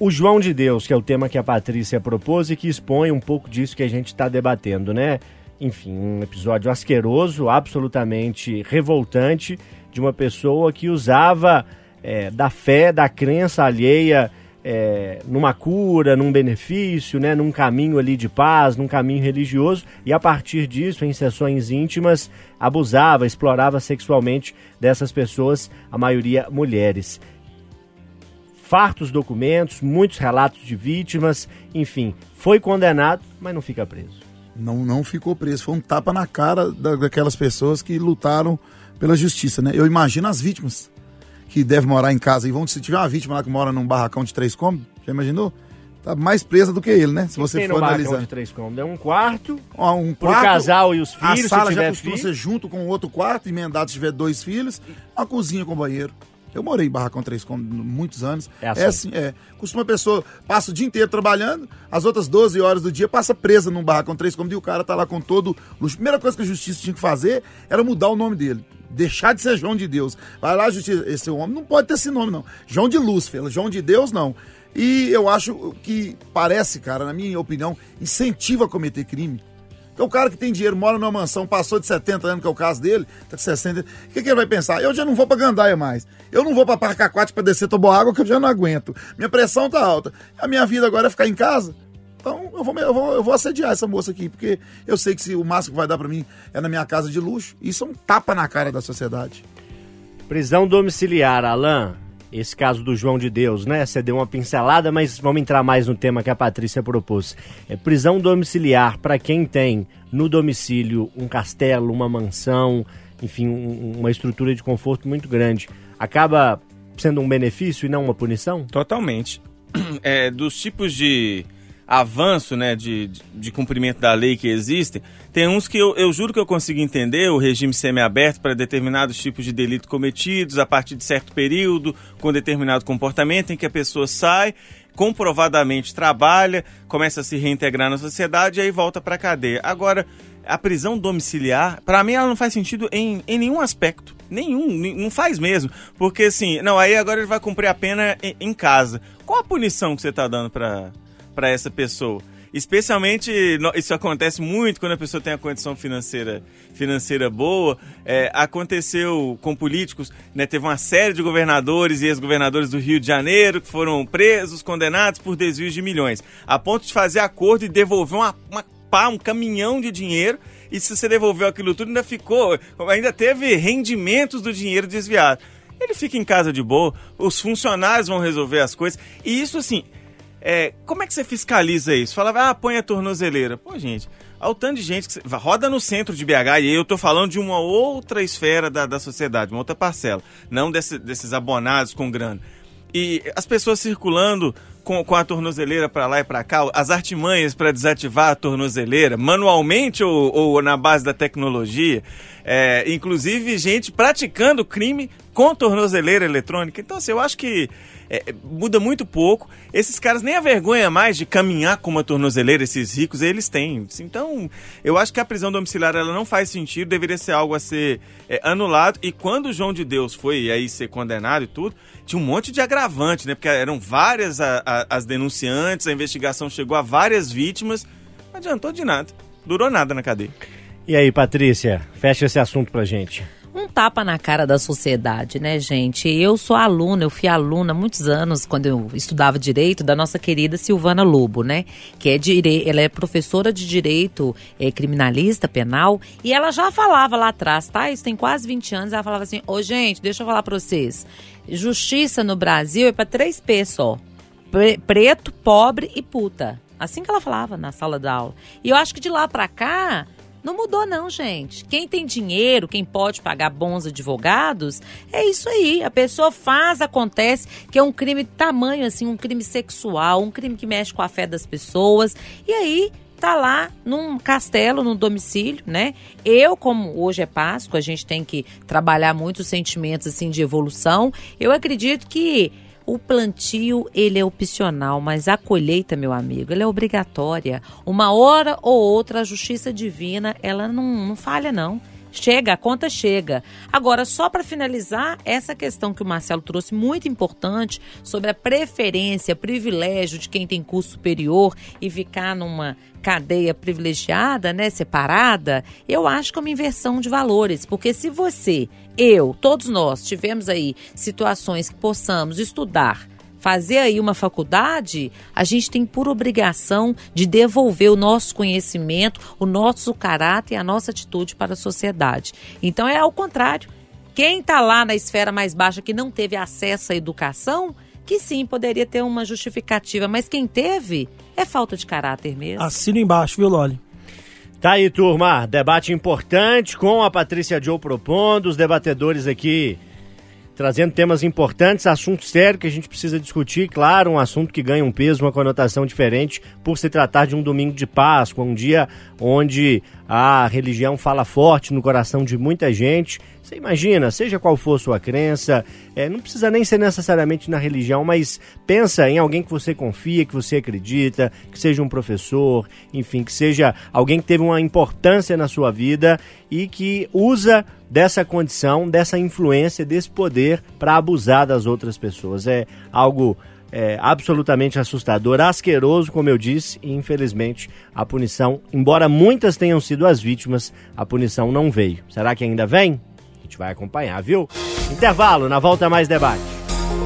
O João de Deus, que é o tema que a Patrícia propôs e que expõe um pouco disso que a gente está debatendo, né? Enfim, um episódio asqueroso, absolutamente revoltante, de uma pessoa que usava é, da fé, da crença alheia é, numa cura, num benefício, né? Num caminho ali de paz, num caminho religioso, e a partir disso, em sessões íntimas, abusava, explorava sexualmente dessas pessoas, a maioria mulheres fartos documentos, muitos relatos de vítimas, enfim, foi condenado, mas não fica preso. Não, não ficou preso. Foi um tapa na cara da- daquelas pessoas que lutaram pela justiça, né? Eu imagino as vítimas que devem morar em casa. E vão, se tiver uma vítima lá que mora num barracão de três cômodos, já imaginou? Tá mais presa do que ele, né? Se você for analisar. de três cômodos, é um quarto, um pro quarto, casal e os a filhos, sala se já tiver costuma filho. ser junto com outro quarto, emendado se tiver dois filhos, uma cozinha com banheiro. Eu morei em barracão três cômodos muitos anos. É assim. É assim, é. Costuma a pessoa passa o dia inteiro trabalhando, as outras 12 horas do dia passa presa num barracão três cômodos e o cara tá lá com todo luxo. Primeira coisa que a justiça tinha que fazer era mudar o nome dele. Deixar de ser João de Deus. Vai lá, justiça. Esse homem não pode ter esse nome, não. João de Lúcifer, João de Deus, não. E eu acho que parece, cara, na minha opinião, incentiva a cometer crime. Porque o cara que tem dinheiro, mora numa mansão, passou de 70 anos, que é o caso dele, tá com 60. O que, que ele vai pensar? Eu já não vou pra Gandaia mais. Eu não vou pra Parcaquate pra descer água que eu já não aguento. Minha pressão tá alta. A minha vida agora é ficar em casa. Então eu vou, eu, vou, eu vou assediar essa moça aqui, porque eu sei que se o máximo que vai dar pra mim é na minha casa de luxo. Isso é um tapa na cara da sociedade. Prisão domiciliar, Alain. Esse caso do João de Deus, né? Você deu uma pincelada, mas vamos entrar mais no tema que a Patrícia propôs. É prisão domiciliar para quem tem no domicílio um castelo, uma mansão, enfim, um- uma estrutura de conforto muito grande. Acaba sendo um benefício e não uma punição? Totalmente. É, dos tipos de avanço, né, de, de, cumprimento da lei que existem, tem uns que eu, eu juro que eu consigo entender o regime semiaberto para determinados tipos de delito cometidos a partir de certo período, com determinado comportamento em que a pessoa sai, comprovadamente trabalha, começa a se reintegrar na sociedade e aí volta para a cadeia. Agora, a prisão domiciliar, para mim, ela não faz sentido em, em nenhum aspecto. Nenhum, não faz mesmo. Porque assim, não, aí agora ele vai cumprir a pena em, em casa. Qual a punição que você tá dando pra, pra essa pessoa? Especialmente, isso acontece muito quando a pessoa tem a condição financeira, financeira boa. É, aconteceu com políticos, né, teve uma série de governadores e ex-governadores do Rio de Janeiro que foram presos, condenados por desvios de milhões, a ponto de fazer acordo e devolver uma, uma pá, um caminhão de dinheiro. E se você devolveu aquilo tudo, ainda ficou, ainda teve rendimentos do dinheiro desviado. Ele fica em casa de boa, os funcionários vão resolver as coisas. E isso, assim, é, como é que você fiscaliza isso? Falava, ah, põe a tornozeleira. Pô, gente, há o tanto de gente que roda no centro de BH, e eu tô falando de uma outra esfera da, da sociedade, uma outra parcela, não desse- desses abonados com grana. E as pessoas circulando com, com a tornozeleira para lá e para cá, as artimanhas para desativar a tornozeleira, manualmente ou, ou na base da tecnologia, é, inclusive gente praticando crime com tornozeleira eletrônica. Então, assim, eu acho que é, muda muito pouco. Esses caras nem a vergonha mais de caminhar com uma tornozeleira, esses ricos, eles têm. Então, eu acho que a prisão domiciliar ela não faz sentido, deveria ser algo a ser é, anulado. E quando o João de Deus foi aí ser condenado e tudo, tinha um monte de agravante, né? Porque eram várias a- a- as denunciantes, a investigação chegou a várias vítimas, não adiantou de nada. Durou nada na cadeia. E aí, Patrícia, fecha esse assunto pra gente. Um tapa na cara da sociedade, né, gente? Eu sou aluna, eu fui aluna há muitos anos, quando eu estudava direito, da nossa querida Silvana Lobo, né? Que é dire... ela é professora de direito é, criminalista, penal, e ela já falava lá atrás, tá? Isso tem quase 20 anos, ela falava assim: Ô, gente, deixa eu falar pra vocês. Justiça no Brasil é pra 3P só: Pre- preto, pobre e puta. Assim que ela falava na sala da aula. E eu acho que de lá pra cá. Não mudou não, gente. Quem tem dinheiro, quem pode pagar bons advogados, é isso aí. A pessoa faz, acontece, que é um crime tamanho assim, um crime sexual, um crime que mexe com a fé das pessoas. E aí tá lá num castelo, num domicílio, né? Eu, como hoje é Páscoa, a gente tem que trabalhar muitos sentimentos assim de evolução. Eu acredito que o plantio, ele é opcional, mas a colheita, meu amigo, ela é obrigatória. Uma hora ou outra, a justiça divina, ela não, não falha, não. Chega, a conta chega. Agora, só para finalizar, essa questão que o Marcelo trouxe, muito importante, sobre a preferência, privilégio de quem tem curso superior e ficar numa cadeia privilegiada, né, separada, eu acho que é uma inversão de valores. Porque se você, eu, todos nós tivemos aí situações que possamos estudar fazer aí uma faculdade, a gente tem por obrigação de devolver o nosso conhecimento, o nosso caráter e a nossa atitude para a sociedade. Então é ao contrário. Quem está lá na esfera mais baixa que não teve acesso à educação, que sim, poderia ter uma justificativa, mas quem teve é falta de caráter mesmo. Assino embaixo, viu, Loli? Tá aí, turma. Debate importante com a Patrícia Joe propondo, os debatedores aqui trazendo temas importantes, assuntos sérios que a gente precisa discutir. Claro, um assunto que ganha um peso, uma conotação diferente por se tratar de um domingo de Páscoa, um dia onde a religião fala forte no coração de muita gente. Você imagina, seja qual for sua crença, é, não precisa nem ser necessariamente na religião, mas pensa em alguém que você confia, que você acredita, que seja um professor, enfim, que seja alguém que teve uma importância na sua vida e que usa dessa condição, dessa influência, desse poder para abusar das outras pessoas. É algo é, absolutamente assustador, asqueroso, como eu disse, e infelizmente a punição, embora muitas tenham sido as vítimas, a punição não veio. Será que ainda vem? A gente vai acompanhar, viu? Intervalo, na volta mais debate.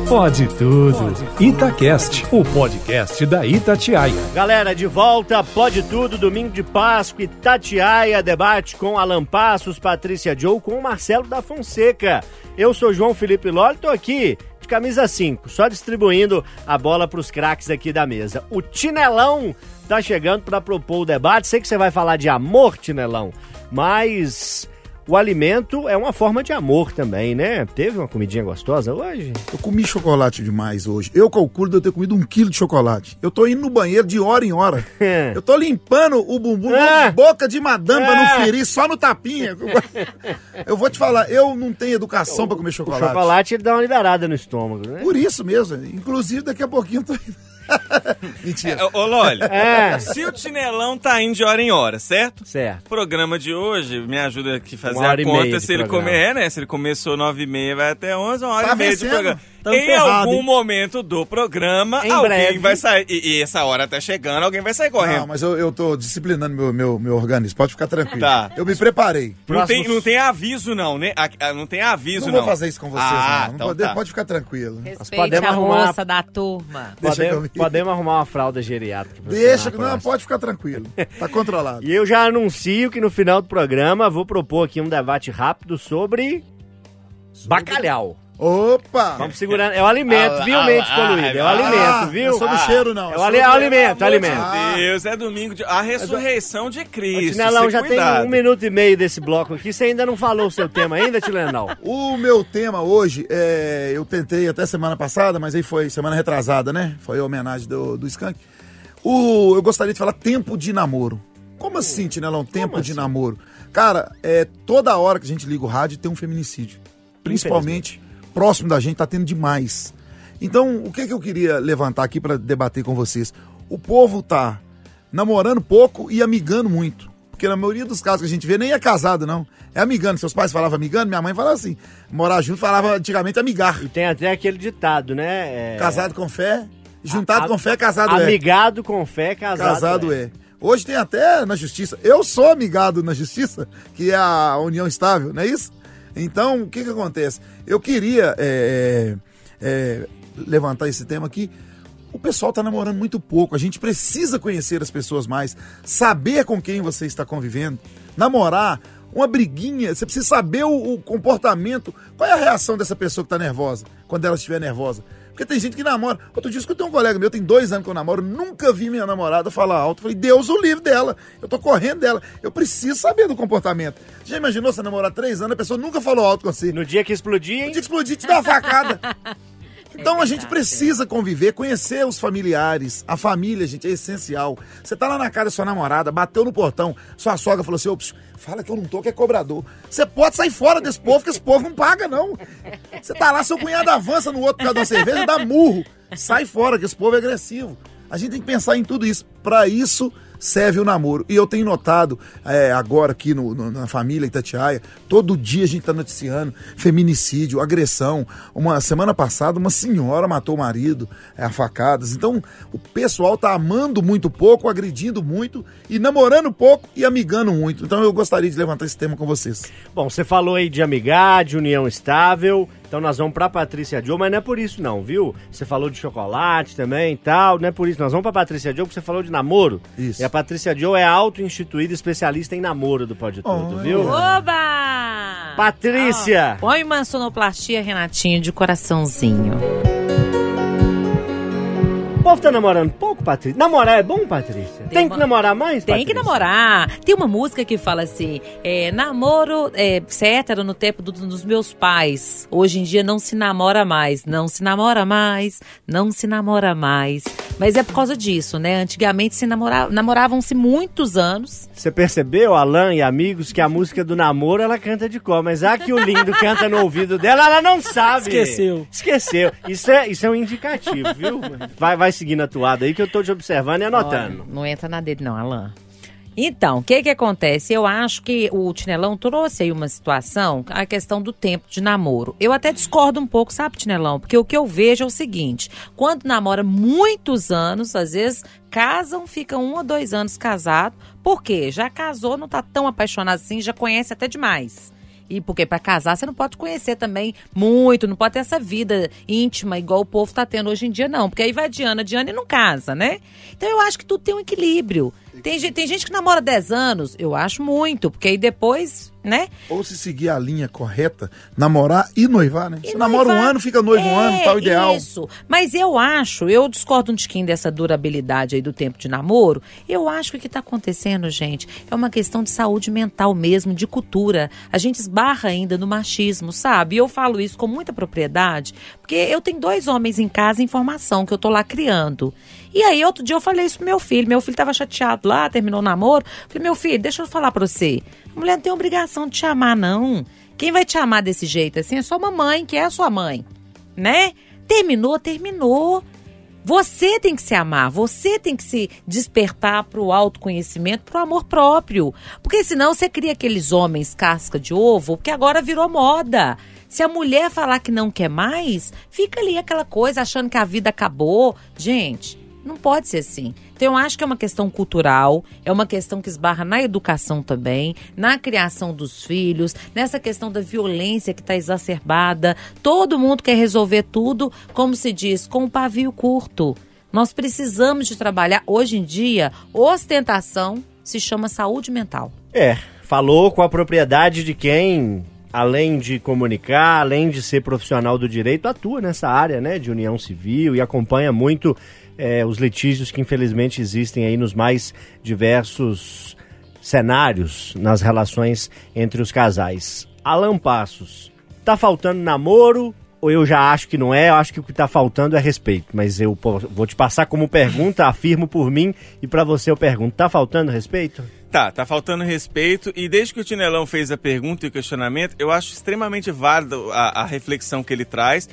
Pode tudo. Itacast, o podcast da Itatiaia. Galera, de volta, pode tudo, domingo de Páscoa, Itatiaia, debate com Alan Passos, Patrícia Joe, com o Marcelo da Fonseca. Eu sou João Felipe Loli, tô aqui de camisa 5, só distribuindo a bola pros craques aqui da mesa. O Tinelão tá chegando para propor o debate. Sei que você vai falar de amor, Tinelão, mas o alimento é uma forma de amor também, né? Teve uma comidinha gostosa hoje? Eu comi chocolate demais hoje. Eu calculo de eu ter comido um quilo de chocolate. Eu tô indo no banheiro de hora em hora. Eu tô limpando o bumbum, É. boca de madame pra É. não ferir, só no tapinha. Eu vou te falar, eu não tenho educação pra comer O chocolate. chocolate ele dá uma liberada no estômago, né? Por isso mesmo. Inclusive, daqui a pouquinho eu tô indo. Mentira. Ô, ô, Loli, É. se o Tinelão tá indo de hora em hora, certo? Certo. O programa de hoje, me ajuda aqui a fazer a conta. Se ele comer, é, né? Se ele começou nove e meia, vai até onze, uma hora Tá e meia vencendo. de programa. Em ferrado, algum hein? momento do programa, Em alguém breve. vai sair. E, e essa hora tá chegando, alguém vai sair correndo. Não, mas eu, eu tô disciplinando meu, meu, meu organismo. Pode ficar tranquilo. Tá. Eu me preparei. Não tem, Próximos- não tem aviso, não, né? A- a- Não tem aviso, Não não. vou fazer isso com vocês, Ah, não. não então pode, tá. pode ficar tranquilo. Respeite podemos a arrumar- moça da turma. Deixa Podemos, podemos arrumar uma fralda geriátrica. Deixa, não, próxima. pode ficar tranquilo. Tá controlado. E eu já anuncio que no final do programa vou propor aqui um debate rápido sobre bacalhau. Opa! Vamos segurando. É o alimento, Ah, viu, ah, mente ah, poluída? É o ah, alimento, Ah, viu? Não é sobre o cheiro, não. É o ali- é alimento, é alimento. Meu Ah, Deus, é domingo de. A ressurreição de Cristo. Tinelão, já tem um minuto e meio desse bloco aqui. Você ainda não falou o seu tema ainda, Tilenão? O meu tema hoje, é, eu tentei até semana passada, mas aí foi semana retrasada, né? Foi a homenagem do, do Skank. O, eu gostaria de falar tempo de namoro. Como assim, Tinelão? Tempo de namoro. Cara, é, toda hora que a gente liga o rádio tem um feminicídio. Principalmente próximo da gente, tá tendo demais. Então, o que, que eu queria levantar aqui para debater com vocês? O povo tá namorando pouco e amigando muito. Porque na maioria dos casos que a gente vê, nem é casado, não. É amigando. Seus pais falavam amigando, minha mãe falava assim. Morar junto falava antigamente amigar. E tem até aquele ditado, né? É, Casado com fé, juntado a- com fé, casado é. Amigado com fé, casado, Casado é. Hoje tem até na justiça. Eu sou amigado na justiça, que é a união estável, não é isso? Então, o que que acontece? Eu queria é, é, levantar esse tema aqui. O pessoal tá namorando muito pouco. A gente precisa conhecer as pessoas mais, saber com quem você está convivendo, namorar, uma briguinha. Você precisa saber o, o comportamento. Qual é a reação dessa pessoa que tá nervosa, quando ela estiver nervosa? Porque tem gente que namora. Outro dia eu escutei um colega meu, tem dois anos que eu namoro, nunca vi minha namorada falar alto. Falei, Deus o livre dela. Eu tô correndo dela. Eu preciso saber do comportamento. Já imaginou você namorar três anos, a pessoa nunca falou alto com você? No dia que explodir, No hein? dia que explodir, te dá uma facada. Então a gente precisa conviver, conhecer os familiares, a família, gente, é essencial. Você tá lá na casa da sua namorada, bateu no portão, sua sogra falou assim: Ô, psiu, fala que eu não tô, que é cobrador. Você pode sair fora desse povo, que esse povo não paga, não. Você tá lá, seu cunhado avança no outro por causa uma cerveja, dá murro. Sai fora, que esse povo é agressivo. A gente tem que pensar em tudo isso. Pra isso serve o namoro. E eu tenho notado é, agora aqui no- no- na família Itatiaia, todo dia a gente tá noticiando feminicídio, agressão. Uma semana passada, uma senhora matou o marido é, a facadas. Então, o pessoal tá amando muito pouco, agredindo muito, e namorando pouco e amigando muito. Então, eu gostaria de levantar esse tema com vocês. Bom, você falou aí de amizade, união estável. Então nós vamos pra Patrícia Joe, mas não é por isso não, viu? Você falou de chocolate também e tal, não é por isso. Nós vamos pra Patrícia Joe porque você falou de namoro. Isso. E a Patrícia Joe é auto-instituída especialista em namoro do Pode Tudo, Olha. viu? Oba! Patrícia! Ó, Põe uma sonoplastia, Renatinho, de coraçãozinho. O povo tá namorando pouco, Patrícia? Namorar é bom, Patrícia? Tem, uma- que namorar mais, Tem que namorar. Tem uma música que fala assim: é, namoro, é, ser hétero no tempo do- dos meus pais. Hoje em dia não se namora mais. Não se namora mais. Não se namora mais. Mas é por causa disso, né? Antigamente se namora, namoravam-se muitos anos. Você percebeu, Alan e amigos, que a música do namoro ela canta de cor, mas a que o lindo canta no ouvido dela, ela não sabe. Esqueceu. Esqueceu. Isso é, isso é um indicativo, viu? Vai, vai seguindo a toada aí que eu tô te observando e anotando. Olha, não entra na dele, não, Alain. Então, o que que acontece? Eu acho que o Tinelão trouxe aí uma situação, a questão do tempo de namoro. Eu até discordo um pouco, sabe, Tinelão? Porque o que eu vejo é o seguinte: quando namora muitos anos, às vezes casam, ficam um ou dois anos casados. Por quê? Já casou, não tá tão apaixonado assim, já conhece até demais. E porque para casar você não pode conhecer também muito, não pode ter essa vida íntima igual o povo tá tendo hoje em dia, não. Porque aí vai Diana, Diana e não casa, né? Então eu acho que tudo tem um equilíbrio. Tem, gente- tem gente que namora 10 anos, eu acho muito, porque aí depois, né? Ou se seguir a linha correta, namorar e noivar, né? E Você namora um noivar. ano, fica noivo um É, ano, tá ideal. Isso. Mas eu acho, eu discordo um tiquinho dessa durabilidade aí do tempo de namoro. Eu acho que o que está acontecendo, gente, é uma questão de saúde mental mesmo, de cultura. A gente esbarra ainda no machismo, sabe? E eu falo isso com muita propriedade, porque eu tenho dois homens em casa em formação que eu tô lá criando. E aí, outro dia eu falei isso pro meu filho. Meu filho tava chateado lá, terminou o namoro. Falei, meu filho, deixa eu falar pra você. A mulher não tem obrigação de te amar, não. Quem vai te amar desse jeito assim é sua mamãe, que é a sua mãe né? Terminou, terminou. Você tem que se amar, você tem que se despertar para o autoconhecimento, para o amor próprio. Porque senão você cria aqueles homens casca de ovo, que agora virou moda. Se a mulher falar que não quer mais, fica ali aquela coisa achando que a vida acabou. Gente, não pode ser assim. Então, eu acho que é uma questão cultural, é uma questão que esbarra na educação também, na criação dos filhos, nessa questão da violência que está exacerbada. Todo mundo quer resolver tudo, como se diz, com um pavio curto. Nós precisamos de trabalhar. Hoje em dia, ostentação se chama saúde mental. É, falou com a propriedade de quem, além de comunicar, além de ser profissional do direito, atua nessa área, né, de união civil e acompanha muito é, os litígios que infelizmente existem aí nos mais diversos cenários nas relações entre os casais. Alan Passos, tá faltando namoro ou eu já acho que não é? Eu acho que o que tá faltando é respeito, mas eu vou te passar como pergunta, afirmo por mim e para você eu pergunto, tá faltando respeito? Tá, tá faltando respeito. E desde que o Tinelão fez a pergunta e o questionamento, eu acho extremamente válido a, a reflexão que ele traz.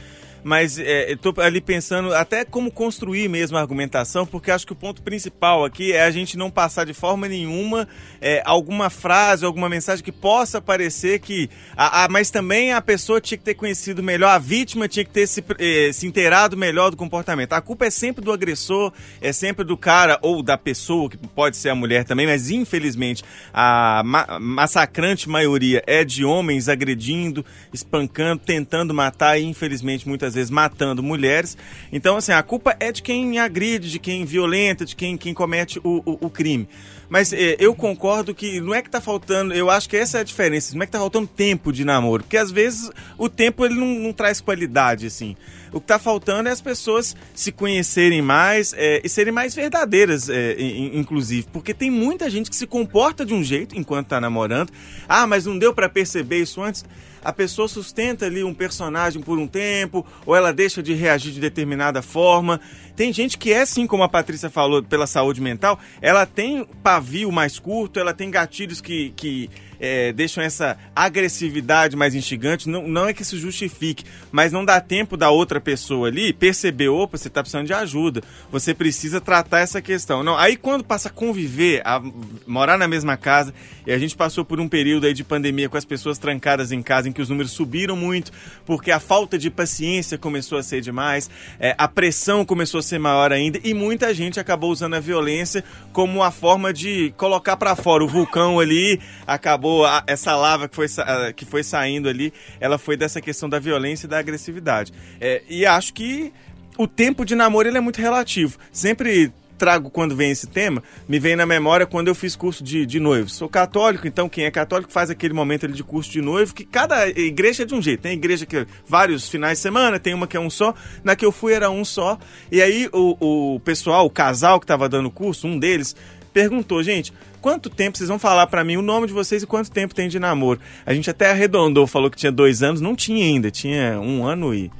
Mas é, ali pensando até como construir mesmo a argumentação, porque acho que o ponto principal aqui é a gente não passar de forma nenhuma é, alguma frase, alguma mensagem que possa parecer que. A, a- mas também a pessoa tinha que ter conhecido melhor, a vítima tinha que ter se, eh, se inteirado melhor do comportamento. A culpa é sempre do agressor, é sempre do cara ou da pessoa, que pode ser a mulher também, mas infelizmente a ma- massacrante maioria é de homens agredindo, espancando, tentando matar e infelizmente muitas vezes matando mulheres. Então, assim, a culpa é de quem agride, de quem violenta, de quem, quem comete o, o, o crime. Mas eh, eu concordo que não é que tá faltando, eu acho que essa é a diferença, não é que tá faltando tempo de namoro, porque às vezes o tempo ele não, não traz qualidade, assim. O que tá faltando é as pessoas se conhecerem mais eh, e serem mais verdadeiras, in- inclusive, porque tem muita gente que se comporta de um jeito enquanto tá namorando. Ah, mas não deu para perceber isso antes. A pessoa sustenta ali um personagem por um tempo, ou ela deixa de reagir de determinada forma. Tem gente que é assim, como a Patrícia falou, pela saúde mental, ela tem pavio mais curto, ela tem gatilhos que, que é, deixam essa agressividade mais instigante. Não, não é que se justifique, mas não dá tempo da outra pessoa ali perceber, opa, você está precisando de ajuda. Você precisa tratar essa questão. Não, aí quando passa a conviver, a morar na mesma casa, e a gente passou por um período aí de pandemia com as pessoas trancadas em casa, em que os números subiram muito, porque a falta de paciência começou a ser demais, é, a pressão começou a ser maior ainda, e muita gente acabou usando a violência como a forma de colocar para fora o vulcão ali, acabou a- essa lava que foi, que foi saindo ali, ela foi dessa questão da violência e da agressividade. É, e acho que o tempo de namoro ele é muito relativo. Sempre trago quando vem esse tema, me vem na memória quando eu fiz curso de, de noivo. Sou católico, então quem é católico faz aquele momento ali de curso de noivo, que cada igreja é de um jeito. Tem igreja que é vários finais de semana, tem uma que é um só. Na que eu fui era um só. E aí o, o pessoal, o casal que estava dando curso, um deles, perguntou, gente, quanto tempo vocês vão falar pra mim o nome de vocês e quanto tempo tem de namoro? A gente até arredondou, falou que tinha dois anos, não tinha ainda, tinha um ano e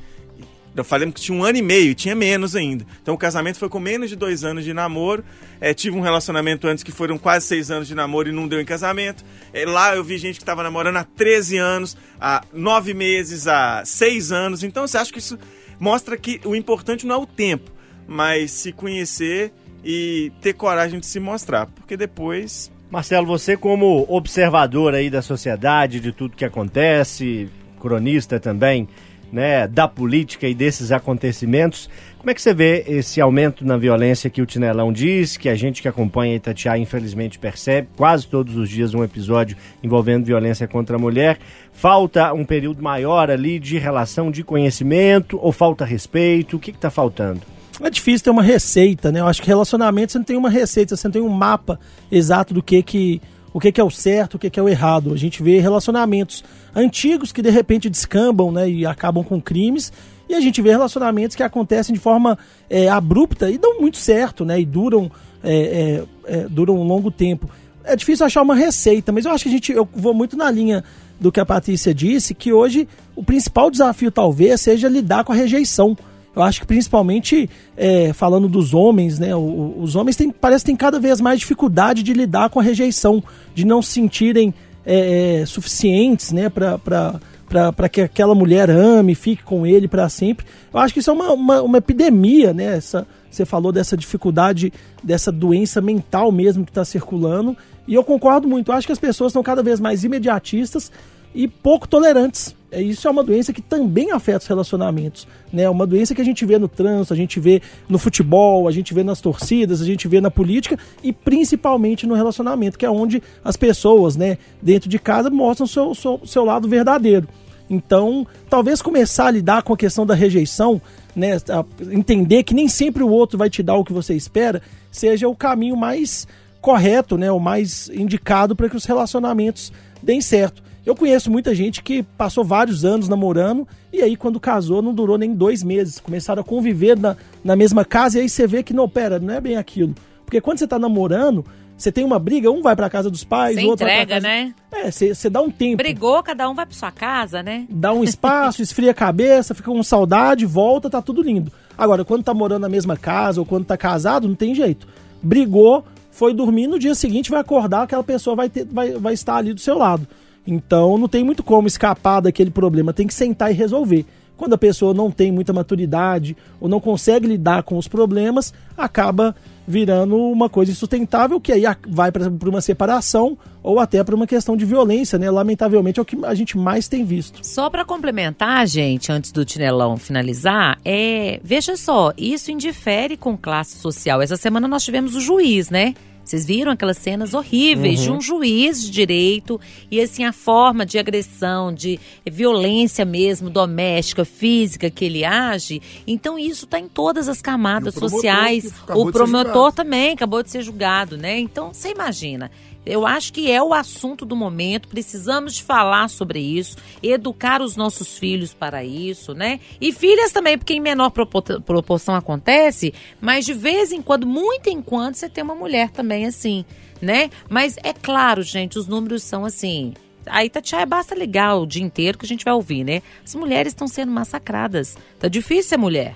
eu falei que tinha um ano e meio e tinha menos ainda. Então o casamento foi com menos de dois anos de namoro. É, tive um relacionamento antes que foram quase seis anos de namoro e não deu em casamento. É, lá eu vi gente que estava namorando há 13 anos, há nove meses, há seis anos. Então você acha que isso mostra que o importante não é o tempo, mas se conhecer e ter coragem de se mostrar. Porque depois Marcelo, você como observador aí da sociedade, de tudo que acontece, cronista também né, da política e desses acontecimentos. Como é que você vê esse aumento na violência que o Tinelão diz, que a gente que acompanha Itatiaia infelizmente percebe, quase todos os dias um episódio envolvendo violência contra a mulher. Falta um período maior ali de relação de conhecimento ou falta respeito? O que está faltando? É difícil ter uma receita, né? Eu acho que relacionamento você não tem uma receita, você não tem um mapa exato do que que o que, que é o certo, o que, que é o errado. A gente vê relacionamentos antigos que de repente descambam né, e acabam com crimes, e a gente vê relacionamentos que acontecem de forma é, abrupta e dão muito certo, né? E duram, é, é, é, duram um longo tempo. É difícil achar uma receita, mas eu acho que a gente. Eu vou muito na linha do que a Patrícia disse, que hoje o principal desafio talvez seja lidar com a rejeição. Eu acho que principalmente é, falando dos homens, né? Os homens têm, parece que têm cada vez mais dificuldade de lidar com a rejeição, de não se sentirem é, é, suficientes, né? Para que aquela mulher ame, fique com ele para sempre. Eu acho que isso é uma, uma, uma epidemia, né? Essa, você falou dessa dificuldade, dessa doença mental mesmo que está circulando. E eu concordo muito. Eu acho que as pessoas estão cada vez mais imediatistas e pouco tolerantes. É, isso é uma doença que também afeta os relacionamentos. Né? É uma doença que a gente vê no trânsito, a gente vê no futebol, a gente vê nas torcidas, a gente vê na política e principalmente no relacionamento, que é onde as pessoas, né, dentro de casa, mostram o seu, seu, seu lado verdadeiro. Então, talvez começar a lidar com a questão da rejeição, né, entender que nem sempre o outro vai te dar o que você espera, seja o caminho mais correto, né, o mais indicado para que os relacionamentos deem certo. Eu conheço muita gente que passou vários anos namorando e aí quando casou não durou nem dois meses. Começaram a conviver na, na mesma casa e aí você vê que não, pera, não é bem aquilo. Porque quando você tá namorando, você tem uma briga, um vai pra casa dos pais, o outro entrega, vai pra casa... né? É, você, você dá um tempo. Brigou, cada um vai pra sua casa, né? Dá um espaço, esfria a cabeça, fica com saudade, volta, tá tudo lindo. Agora, quando tá morando na mesma casa ou quando tá casado, não tem jeito. Brigou, foi dormir, no dia seguinte vai acordar, aquela pessoa vai, ter, vai, vai estar ali do seu lado. Então não tem muito como escapar daquele problema, tem que sentar e resolver. Quando a pessoa não tem muita maturidade ou não consegue lidar com os problemas, acaba virando uma coisa insustentável que aí vai para uma separação ou até para uma questão de violência, né? Lamentavelmente é o que a gente mais tem visto. Só para complementar, gente, antes do Tinelão finalizar, é, veja só, isso indifere com classe social. Essa semana nós tivemos o juiz, né? Vocês viram aquelas cenas horríveis uhum. de um juiz de direito e assim a forma de agressão, de violência mesmo doméstica, física que ele age. Então isso está em todas as camadas sociais. O promotor também acabou de ser julgado, né? Então você imagina. Eu acho que é o assunto do momento, precisamos falar sobre isso, educar os nossos filhos para isso, né? E filhas também, porque em menor proporção acontece, mas de vez em quando, muito em quando, você tem uma mulher também assim, né? Mas é claro, gente, os números são assim. A Itatiaia basta ligar o dia inteiro que a gente vai ouvir, né? As mulheres estão sendo massacradas. Tá difícil ser mulher.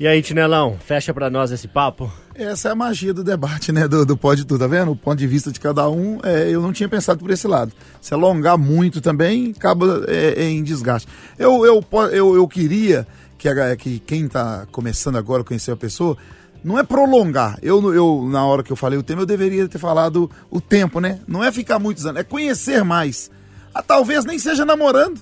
E aí, Tinelão, fecha para nós esse papo. Essa é a magia do debate, né? Do, do Pode Tudo, tá vendo? O ponto de vista de cada um, é, eu não tinha pensado por esse lado. Se alongar muito também, acaba é, é em desgaste. Eu, eu, eu, eu queria que, a, que quem está começando agora a conhecer a pessoa, não é prolongar. Eu, eu, na hora que eu falei o tema, eu deveria ter falado o tempo, né? Não é ficar muitos anos, é conhecer mais. Ah, talvez nem seja namorando.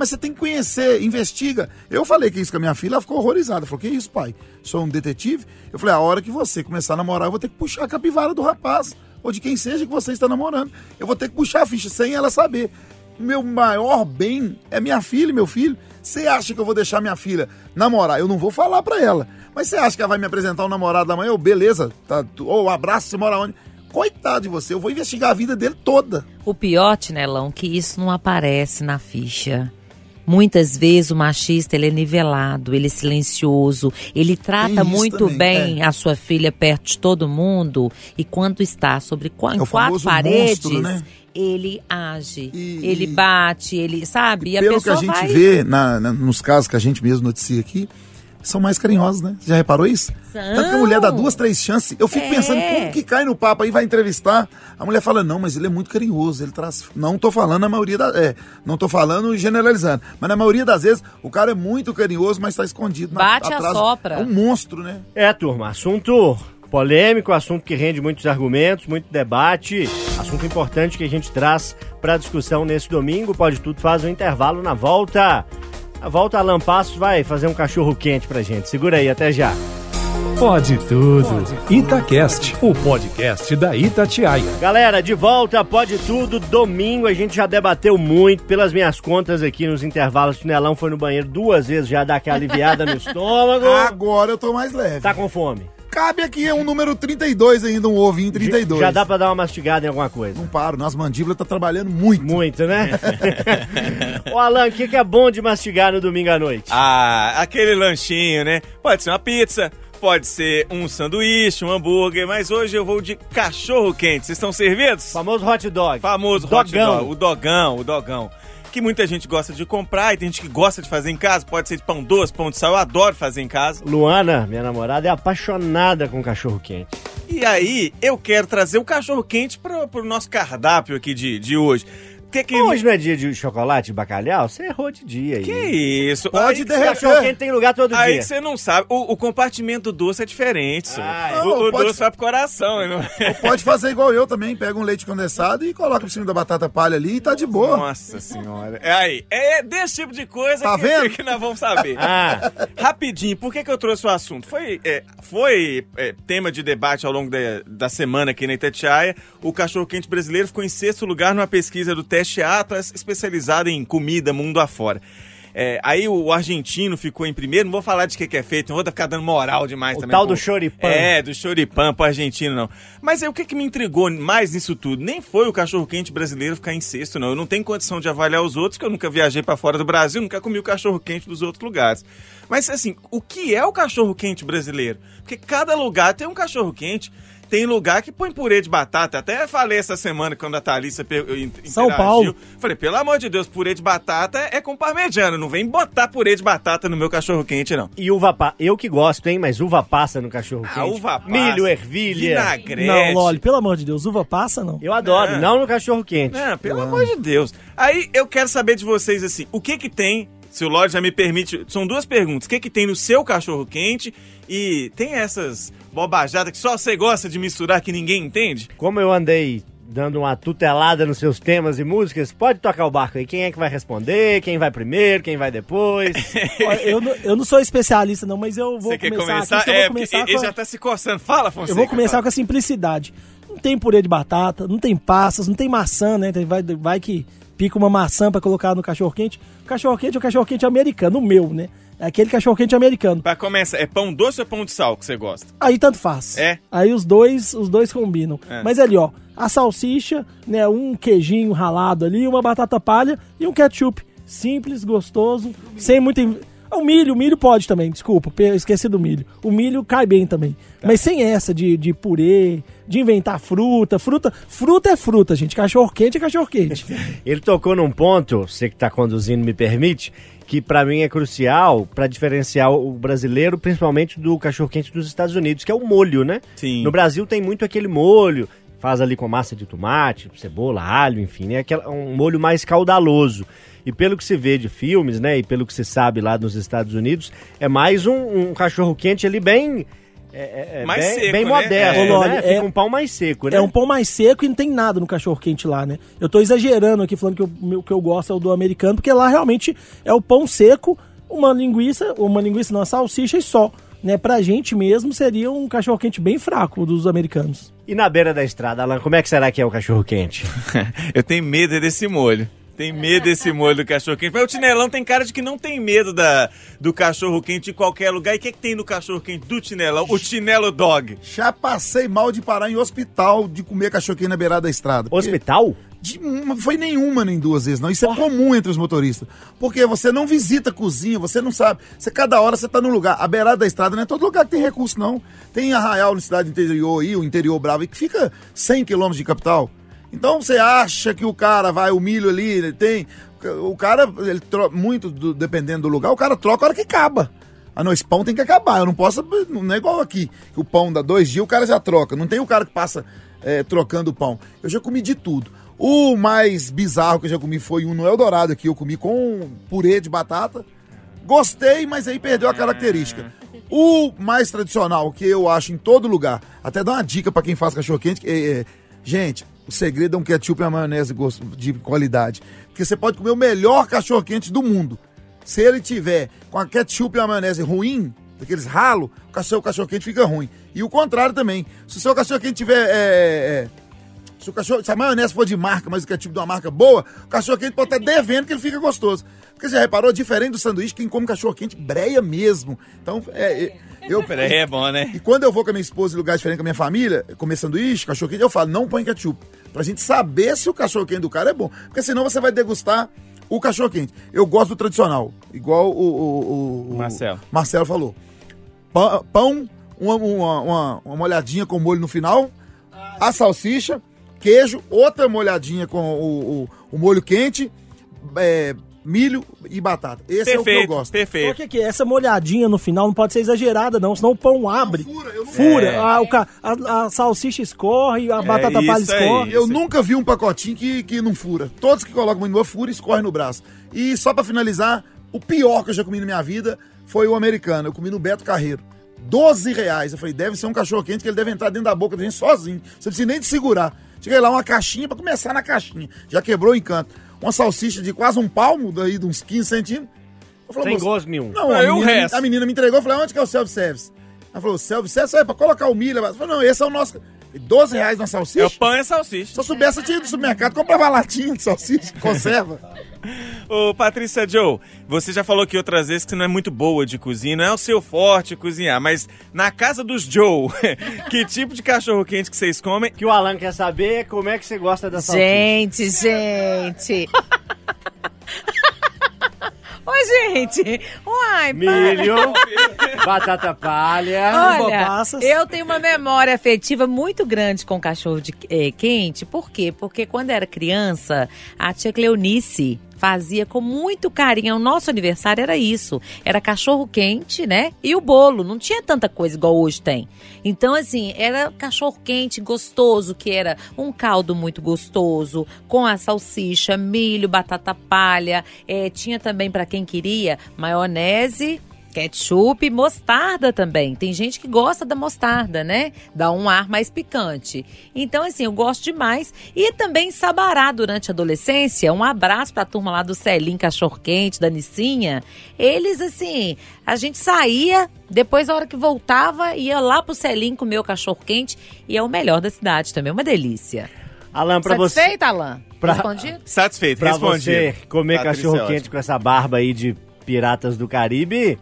Mas você tem que conhecer, investiga. Eu falei que isso com a minha filha, ela ficou horrorizada. Falou, que isso, pai? Sou um detetive? Eu falei, a hora que você começar a namorar, eu vou ter que puxar a capivara do rapaz. Ou de quem seja que você está namorando. Eu vou ter que puxar a ficha sem ela saber. Meu maior bem é minha filha e meu filho. Você acha que eu vou deixar minha filha namorar? Eu não vou falar para ela. Mas você acha que ela vai me apresentar um namorado da manhã? Eu, beleza, tá, ou um abraço, você mora onde? Coitado de você, eu vou investigar a vida dele toda. O pior, Tinelão, que isso não aparece na ficha. Muitas vezes o machista ele é nivelado, ele é silencioso, ele trata muito também, bem é. a sua filha perto de todo mundo e quando está sobre qu é quatro paredes, monstro, né? ele age, e, ele bate, ele sabe. E, e pelo que a gente vai... vê na, na, nos casos que a gente mesmo noticia aqui, são mais carinhosos, né? Você já reparou isso? São. Tanto que a mulher dá duas, três chances. Eu fico é. pensando, como que cai no papo aí, vai entrevistar. A mulher fala, não, mas ele é muito carinhoso, ele traz. Não tô falando na maioria da. É, não tô falando generalizando. Mas na maioria das vezes, o cara é muito carinhoso, mas tá escondido. Bate na, atrás. a sopra. É um monstro, né? É, turma, assunto polêmico, assunto que rende muitos argumentos, muito debate, assunto importante que a gente traz para discussão nesse domingo. Pode tudo faz um intervalo na volta. A volta Alan Passos vai fazer um cachorro quente pra gente. Segura aí, até já. Pode tudo. Itacast, o podcast da Itatiaia. Galera, de volta, pode tudo. Domingo a gente já debateu muito. Pelas minhas contas aqui nos intervalos, o Chinelão foi no banheiro duas vezes já dá aquela aliviada no estômago. Agora eu tô mais leve. Tá com fome? Cabe aqui um número 32 ainda, um ovinho 32. Já dá pra dar uma mastigada em alguma coisa. Não paro, nossa mandíbula tá trabalhando muito. Muito, né? Ô Alan, o que, que é bom de mastigar no domingo à noite? Ah, aquele lanchinho, né? Pode ser uma pizza, pode ser um sanduíche, um hambúrguer, mas hoje eu vou de cachorro quente. Vocês estão servidos? Famoso hot dog. Famoso Dogão. hot dog, o dogão, o dogão. Que muita gente gosta de comprar e tem gente que gosta de fazer em casa. Pode ser de pão doce, pão de sal. Eu adoro fazer em casa. Luana, minha namorada, é apaixonada com cachorro quente. E aí, eu quero trazer o cachorro quente pro, pro nosso cardápio aqui de, de hoje. Que que... Hoje não é dia de chocolate e bacalhau? Você errou de dia aí. Que isso? Pode Aí- derreter. Cachorro quente tem lugar todo Aí dia. você não sabe. O, o compartimento do doce é diferente, senhor. Ah, o o pode- doce vai pro coração. Não... Pode fazer igual eu também, pega um leite condensado e coloca por cima da batata palha ali e tá de boa. Nossa senhora. É aí. É desse tipo de coisa Tá que, vendo? que nós vamos saber. Ah, Rapidinho, por que, que eu trouxe o assunto? Foi, é, foi é, tema de debate ao longo da, da semana aqui na Itatiaia. O cachorro-quente brasileiro ficou em sexto lugar numa pesquisa do Teste Atlas, especializada em comida mundo afora. É, aí o argentino ficou em primeiro, não vou falar de que, que é feito, não vou ficar dando moral demais O também. tal pro- do choripan. É, do choripan pro argentino, não. Mas aí, o que, que me intrigou mais nisso tudo? Nem foi o cachorro-quente brasileiro ficar em sexto, não. Eu não tenho condição de avaliar os outros, porque eu nunca viajei pra fora do Brasil, nunca comi o cachorro-quente dos outros lugares. Mas assim, o que é o cachorro-quente brasileiro? Porque cada lugar tem um cachorro-quente. Tem lugar que põe purê de batata. Até falei essa semana quando a Thalissa per- in- São interagiu. Paulo. Falei, pelo amor de Deus, purê de batata é com parmegiana. Não vem botar purê de batata no meu cachorro-quente, não. e uva passa. Eu que gosto, hein? Mas uva passa no cachorro quente. Ah, uva passa, Milho, ervilha. Vinagrete. Não, Loli, pelo amor de Deus, uva passa não. Eu adoro, Ah. não no cachorro quente. Não, pelo amor de Deus. Aí eu quero saber de vocês assim, o que que tem, se o Lorde já me permite, são duas perguntas. O que que tem no seu cachorro quente e tem essas bobajadas que só você gosta de misturar que ninguém entende? Como eu andei dando uma tutelada nos seus temas e músicas, pode tocar o barco aí. Quem é que vai responder? Quem vai primeiro? Quem vai depois? Eu, não- eu não sou especialista não, mas eu vou você quer começar, começar? aqui, que eu é, vou começar ele com já tá se coçando. Fala, Fonseca. Eu vou começar fala. com a simplicidade. Não tem purê de batata, não tem passas, não tem maçã, né? Tem- Vai, vai que pica uma maçã pra colocar no cachorro quente. O cachorro quente é o cachorro quente americano, o meu, né? É aquele cachorro quente americano. Pra começar, é pão doce ou pão de sal que você gosta? Aí tanto faz. É? Aí os dois, os dois combinam. É. Mas ali, ó, a salsicha, né, um queijinho ralado ali, uma batata palha e um ketchup. Simples, gostoso, sem muito in- O milho, o milho pode também, desculpa, esqueci do milho. O milho cai bem também. Tá. Mas sem essa de, de purê, de inventar fruta. Fruta, fruta é fruta, gente. Cachorro quente é cachorro quente. Ele tocou num ponto, você que está conduzindo me permite, que para mim é crucial para diferenciar o brasileiro, principalmente do cachorro-quente dos Estados Unidos, que é o molho, né? Sim. No Brasil tem muito aquele molho, faz ali com massa de tomate, cebola, alho, enfim, né? Aquela, um molho mais caudaloso. E pelo que se vê de filmes, né? E pelo que se sabe lá nos Estados Unidos, é mais um, um cachorro-quente ali bem... é, é, é, Mais bem, seco, bem né? modesto, É. né? Loli, Fica é- um pão mais seco, né? É um pão mais seco e não tem nada no cachorro quente lá, né? Eu tô exagerando aqui falando que o que eu gosto é o do americano, porque lá realmente é o pão seco, uma linguiça, uma linguiça não, uma salsicha e só. Né, pra gente mesmo seria um cachorro quente bem fraco o dos americanos. E na beira da estrada, Alan, como é que será que é o cachorro-quente? Eu tenho medo é desse molho. Tem medo desse molho do cachorro quente. Mas o Tinelão tem cara de que não tem medo da, do cachorro quente em qualquer lugar. E o que, que tem no cachorro quente do Tinelão? O Tinelo Dog. Já passei mal de parar em hospital de comer cachorro na beirada da estrada. Porque Hospital? de- não foi nenhuma nem duas vezes, não. Isso é comum entre os motoristas. Porque você não visita a cozinha, você não sabe. Você, cada hora você tá num lugar. A beirada da estrada não é todo lugar que tem recurso, não. Tem arraial na cidade interior aí, o interior bravo, que fica 100 quilômetros de capital. Então você acha que o cara vai, o milho ali, ele tem. O cara, ele tro- muito do- dependendo do lugar, o cara troca a hora que acaba. Ah, não, esse pão tem que acabar. Eu não posso. Não é igual aqui. Que o pão dá dois dias, o cara já troca. Não tem o cara que passa é, trocando o pão. Eu já comi de tudo. O mais bizarro que eu já comi foi um no Eldorado aqui. Eu comi com purê de batata. Gostei, mas aí perdeu a característica. O mais tradicional, que eu acho em todo lugar, até dá uma dica pra quem faz cachorro-quente, é, é, gente, o segredo é um ketchup e uma maionese de qualidade. Porque você pode comer o melhor cachorro-quente do mundo. Se ele tiver com a ketchup e a maionese ruim, daqueles ralo, o cachorro, o cachorro quente fica ruim. E o contrário também. Se o seu cachorro quente tiver. é, é, se, o cachorro, se a maionese for de marca, mas o ketchup de uma marca boa, o cachorro quente pode estar devendo que ele fica gostoso. Porque você já reparou, diferente do sanduíche, quem come cachorro quente breia mesmo. Então, é, é, eu. Peraí, é bom, né? E quando eu vou com a minha esposa em lugar diferente com a minha família, comer sanduíche, cachorro quente, eu falo, não põe ketchup. Pra gente saber se o cachorro quente do cara é bom. Porque senão você vai degustar o cachorro quente. Eu gosto do tradicional, igual o, o, o- o Marcelo. Marcelo falou. Pão, pão, uma, uma, uma, uma molhadinha com molho no final, a salsicha, queijo, outra molhadinha com o, o, o molho quente, é, milho e batata. Esse é o que eu Perfeito, gosto. Só perfeito. que, que essa molhadinha no final não pode ser exagerada, não, senão o pão abre. fura, eu não- Fura. É. Ah, o ca- a, a salsicha escorre, a batata palha isso aí. escorre. Eu nunca vi um pacotinho que, que não fura. Todos que colocam muito no fura, escorre no braço. E só pra finalizar, o pior que eu já comi na minha vida foi o americano. Eu comi no Beto Carreiro. 12 reais. Eu falei, deve ser um cachorro quente que ele deve entrar dentro da boca da gente sozinho. Você não precisa nem de segurar. Cheguei lá, uma caixinha pra começar na caixinha. Já quebrou o encanto. Uma salsicha de quase um palmo, daí de uns 15 centímetros. Eu falei, Sem "Moça, gosto nenhum. Não, a o menina, resto. a menina me entregou, eu falei, onde que é o self-service? Ela falou, self-service é pra colocar o milho. Eu falei, não, esse é o nosso... 12 reais na salsicha? É o pão e a salsicha. Se eu soubesse, eu tinha ido no supermercado, comprava latinha de salsicha, conserva. Ô, Patrícia Joe, você já falou aqui outras vezes que você não é muito boa de cozinha, não é o seu forte cozinhar, mas na casa dos Joe, que tipo de cachorro quente que vocês comem? O que o Alan quer saber como é que você gosta da salsicha. Gente, gente. Ô, gente. Uai, Milho, batata palha. Olha, eu tenho uma memória afetiva muito grande com cachorro de, eh, quente. Por quê? Porque quando era criança, a tia Cleonice fazia com muito carinho. O nosso aniversário era isso. Era cachorro quente, né? E o bolo. Não tinha tanta coisa igual hoje tem. Então, assim, era cachorro quente gostoso, que era um caldo muito gostoso, com a salsicha, milho, batata palha. eh, tinha também, para quem queria, maionese, Ketchup e mostarda também. Tem gente que gosta da mostarda, né? Dá um ar mais picante. Então, assim, eu gosto demais. E também sabará durante a adolescência. Um abraço pra turma lá do Celim Cachorro Quente, da Nicinha. Eles, assim, a gente saía, depois, a hora que voltava, ia lá pro Celim comer o cachorro quente. E é o melhor da cidade também. Uma delícia. Alan, pra você, Satisfeito, Alain? Pra- Respondido? Satisfeito, pra respondi. você comer Patrícia, cachorro é quente ótimo. com essa barba aí de piratas do Caribe,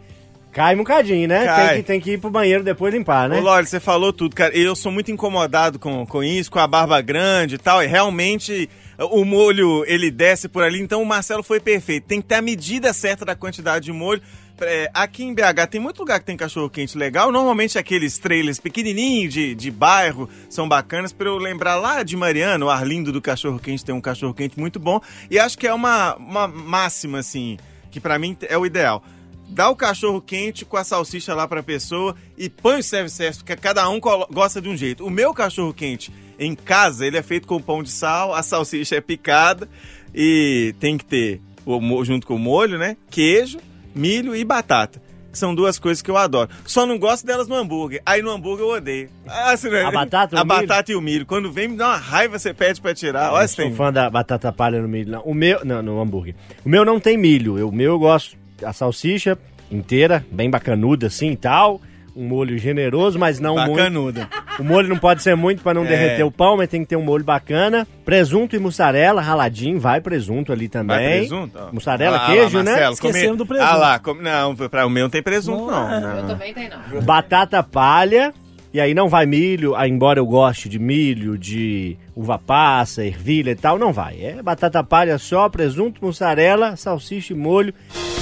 cai um bocadinho, né? Cai. Tem que, tem que ir pro banheiro depois limpar, né? Ô, Lore, você falou tudo, cara. Eu sou muito incomodado com, com isso, com a barba grande e tal. E realmente o molho ele desce por ali. Então o Marcelo foi perfeito. Tem que ter a medida certa da quantidade de molho. É, aqui em BH tem muito lugar que tem cachorro quente legal. Normalmente aqueles trailers pequenininhos de, de bairro são bacanas. Pra eu lembrar lá de Mariana, o Arlindo do cachorro quente tem um cachorro quente muito bom. E acho que é uma, uma máxima, assim, que pra mim é o ideal dá o cachorro quente com a salsicha lá pra pessoa e põe o serve-service, porque cada um gosta de um jeito. O meu cachorro quente em casa, ele é feito com pão de sal, a salsicha é picada e tem que ter, o junto com o molho, né? Queijo, milho e batata. São duas coisas que eu adoro. Só não gosto delas no hambúrguer. Aí no hambúrguer eu odeio. Ah, não- A batata A milho? batata e o milho. Quando vem, me dá uma raiva, você pede pra tirar. Eu sou tem. fã da batata palha no milho. Não. O meu, não, no hambúrguer. O meu não tem milho. O meu eu gosto a salsicha inteira, bem bacanuda assim e tal. Um molho generoso, mas não muito. Bacanuda. O molho não pode ser muito pra não É. derreter o pão, mas tem que ter um molho bacana. Presunto e mussarela, raladinho, vai presunto ali também. Vai presunto? ó. Mussarela, Ah lá, queijo, né? Marcelo, Esquecemos come- do presunto. Ah lá, come- não, pra o meu não tem presunto, Não, não. é. não. Eu também tenho, não. Batata palha. E aí não vai milho, embora eu goste de milho, de uva passa, ervilha e tal, não vai. É batata palha só, presunto, mussarela, salsicha e molho.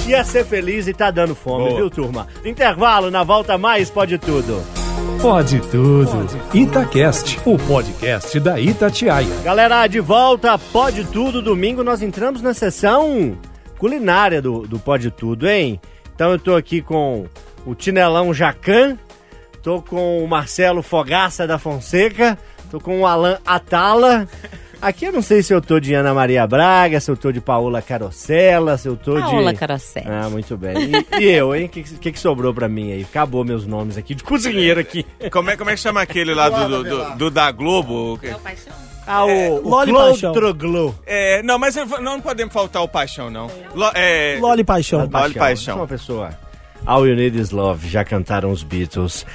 Ia ser feliz e tá dando fome, Boa. viu, turma? Intervalo, na volta mais pode tudo. Pode tudo. Itacast, o podcast da Itatiaia. Galera, de volta, pode tudo. Domingo nós entramos na sessão culinária do, do Pode Tudo, hein? Então eu tô aqui com o Tinelão Jacan, tô com o Marcelo Fogaça da Fonseca, tô com o Alan Atala. Aqui eu não sei se eu tô de Ana Maria Braga, se eu tô de Paola Carosella, se eu tô Paola de. Carosella. Ah, muito bem. E, e eu, hein? O que, que, que sobrou pra mim aí? Acabou meus nomes aqui de cozinheiro aqui. Como é, como é que chama aquele lá do, do, do- do da Globo? É o paixão? Ah, o, o Loli Paixão. Troglou. É, não, mas não podemos faltar o paixão, não. Lo- é, Loli Paixão. Loli Paixão. Sou uma pessoa. All You Need Is Love, já cantaram os Beatles.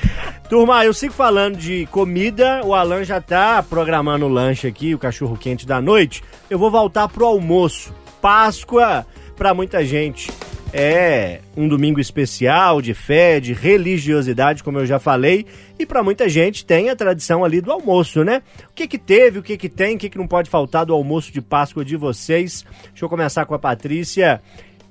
Turma, eu sigo falando de comida, o Alan já tá programando o lanche aqui, o cachorro quente da noite. Eu vou voltar pro almoço. Páscoa, pra muita gente, é um domingo especial de fé, de religiosidade, como eu já falei, e pra muita gente tem a tradição ali do almoço, né? O que que teve, o que que tem, o que que não pode faltar do almoço de Páscoa de vocês? Deixa eu começar com a Patrícia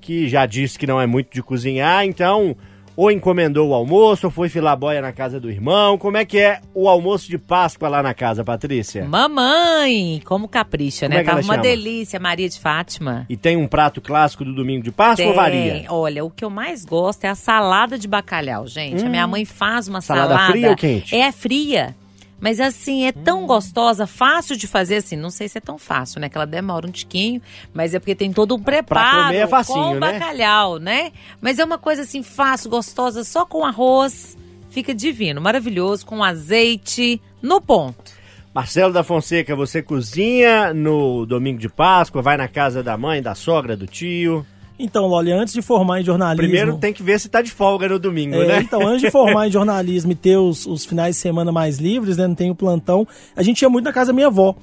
que já disse que não é muito de cozinhar, então ou encomendou o almoço, ou foi filar boia na casa do irmão. Como é que é o almoço de Páscoa lá na casa, Patrícia? Mamãe, como capricha, Como né? é Tava uma chama? delícia, Maria de Fátima. E tem um prato clássico do domingo de Páscoa ou varia? Olha, o que eu mais gosto é a salada de bacalhau, gente. A minha mãe faz uma Hum. Salada salada. fria ou quente? É fria. Mas assim, é tão gostosa, fácil de fazer assim. Não sei se é tão fácil, né? Que ela demora um tiquinho, mas é porque tem todo um preparo comer é facinho, com né? bacalhau, né? Mas é uma coisa assim fácil, gostosa, só com arroz. Fica divino, maravilhoso, com azeite, no ponto. Marcelo da Fonseca, você cozinha no domingo de Páscoa, vai na casa da mãe, da sogra, do tio. Então, Loli, antes de formar em jornalismo... Primeiro tem que ver se tá de folga no domingo, É, né? Então, antes de formar em jornalismo e ter os, os finais de semana mais livres, né? Não tem o plantão. A gente ia muito na casa da minha avó.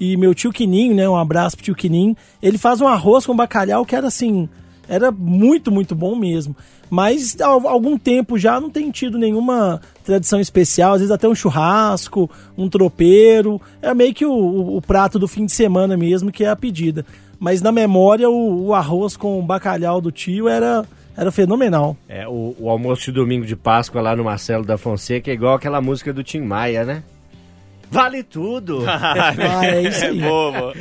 E meu tio Quininho, né? Um abraço pro tio Quininho. Ele faz um arroz com bacalhau que era assim. Era muito, muito bom mesmo. Mas há algum tempo já não tem tido nenhuma tradição especial. Às vezes até um churrasco, um tropeiro. É meio que o, o- o prato do fim de semana mesmo, que é a pedida. Mas na memória, o, o arroz com bacalhau do tio era, era fenomenal. É, o, o almoço de domingo de Páscoa lá no Marcelo da Fonseca é igual aquela música do Tim Maia, né? Vale tudo! Ah, é isso aí. boa, boa.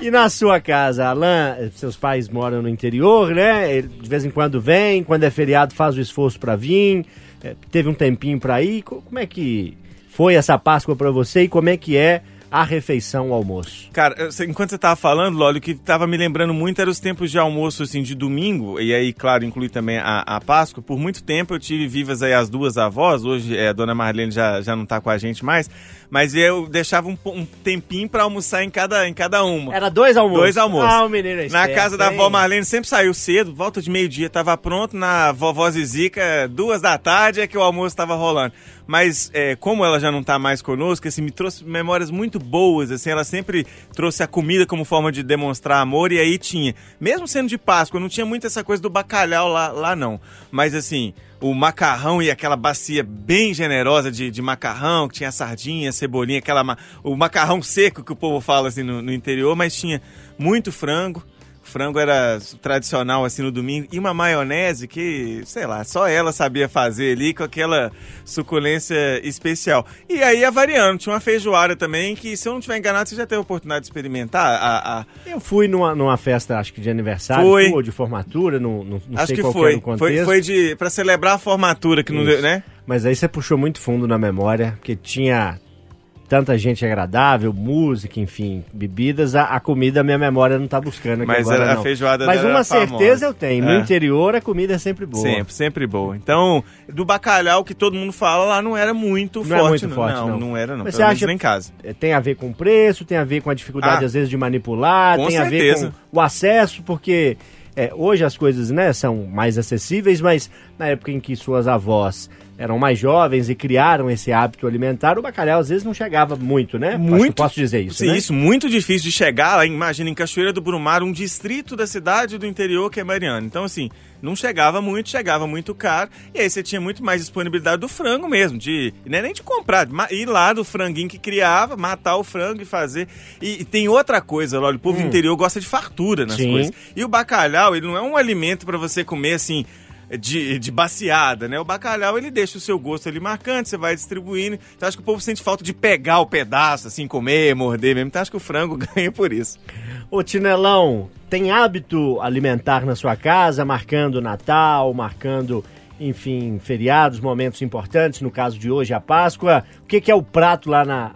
E na sua casa, Alain, seus pais moram no interior, né? Ele de vez em quando vem, quando é feriado faz o esforço pra vir. eh, Teve um tempinho pra ir. Co- Como é que foi essa Páscoa pra você e como é que é a refeição, o almoço? Cara, enquanto você tava falando, Lólio, o que tava me lembrando muito era os tempos de almoço, assim, de domingo, e aí, claro, inclui também a, a Páscoa. Por muito tempo eu tive vivas aí as duas avós, hoje é, a dona Marlene já, já não tá com a gente mais, mas eu deixava um, um tempinho pra almoçar em cada, em cada uma. Era dois almoços? Dois almoços. Ah, o menino é Na casa da avó Marlene sempre saiu cedo, volta de meio-dia, tava pronto. Na vovó Zizica, duas da tarde é que o almoço tava rolando. Mas é, como ela já não tá mais conosco, assim, me trouxe memórias muito boas, assim, ela sempre trouxe a comida como forma de demonstrar amor e aí tinha, mesmo sendo de Páscoa, não tinha muito essa coisa do bacalhau lá, lá não. Mas assim, o macarrão e aquela bacia bem generosa de, de macarrão, que tinha sardinha, cebolinha, aquela o macarrão seco que o povo fala assim no, no interior, mas tinha muito frango. Frango era tradicional assim no domingo e uma maionese que, sei lá, só ela sabia fazer ali com aquela suculência especial. E aí ia variando, tinha uma feijoada também que, se eu não estiver enganado, você já teve a oportunidade de experimentar a, a- Eu fui numa, numa festa, acho que de aniversário, Foi. ou de formatura, não, não, não acho sei que qual foi. o foi. Foi de para celebrar a formatura que não Isso. deu, né? Mas aí você puxou muito fundo na memória, porque tinha tanta gente agradável, música, enfim, bebidas, a, a comida minha memória não tá buscando aqui Mas agora, era- a não. feijoada Mas uma era famosa. certeza eu tenho, no É. interior a comida é sempre boa. Sempre, sempre boa. Então, do bacalhau que todo mundo fala lá não era muito Não é forte. muito forte, não, não. não era não, Mas você acha- nem em casa. É, Tem a ver com o preço, tem a ver com a dificuldade, Ah, às vezes, de manipular, tem a ver certeza. com o acesso, porque é, hoje as coisas né, são mais acessíveis, mas na época em que suas avós eram mais jovens e criaram esse hábito alimentar, o bacalhau às vezes não chegava muito, né? Muito. posso dizer isso, Sim, né? isso, muito difícil de chegar lá, imagina, em Cachoeira do Brumar, um distrito da cidade do interior que é Mariana. Então, assim, não chegava muito, chegava muito caro, e aí você tinha muito mais disponibilidade do frango mesmo, de não é nem de comprar, de ir lá do franguinho que criava, matar o frango e fazer. E, e tem outra coisa, olha, o povo do interior gosta de fartura nas Hum. Sim. coisas. E o bacalhau, ele não é um alimento para você comer assim. De, de baciada, né? O bacalhau ele deixa o seu gosto ali marcante, você vai distribuindo. Então acho que o povo sente falta de pegar o pedaço, assim, comer, morder mesmo. Então acho que o frango ganha por isso. Ô Tinelão, tem hábito alimentar na sua casa, marcando Natal, marcando, enfim, feriados, momentos importantes, no caso de hoje a Páscoa. O que, que é o prato lá na,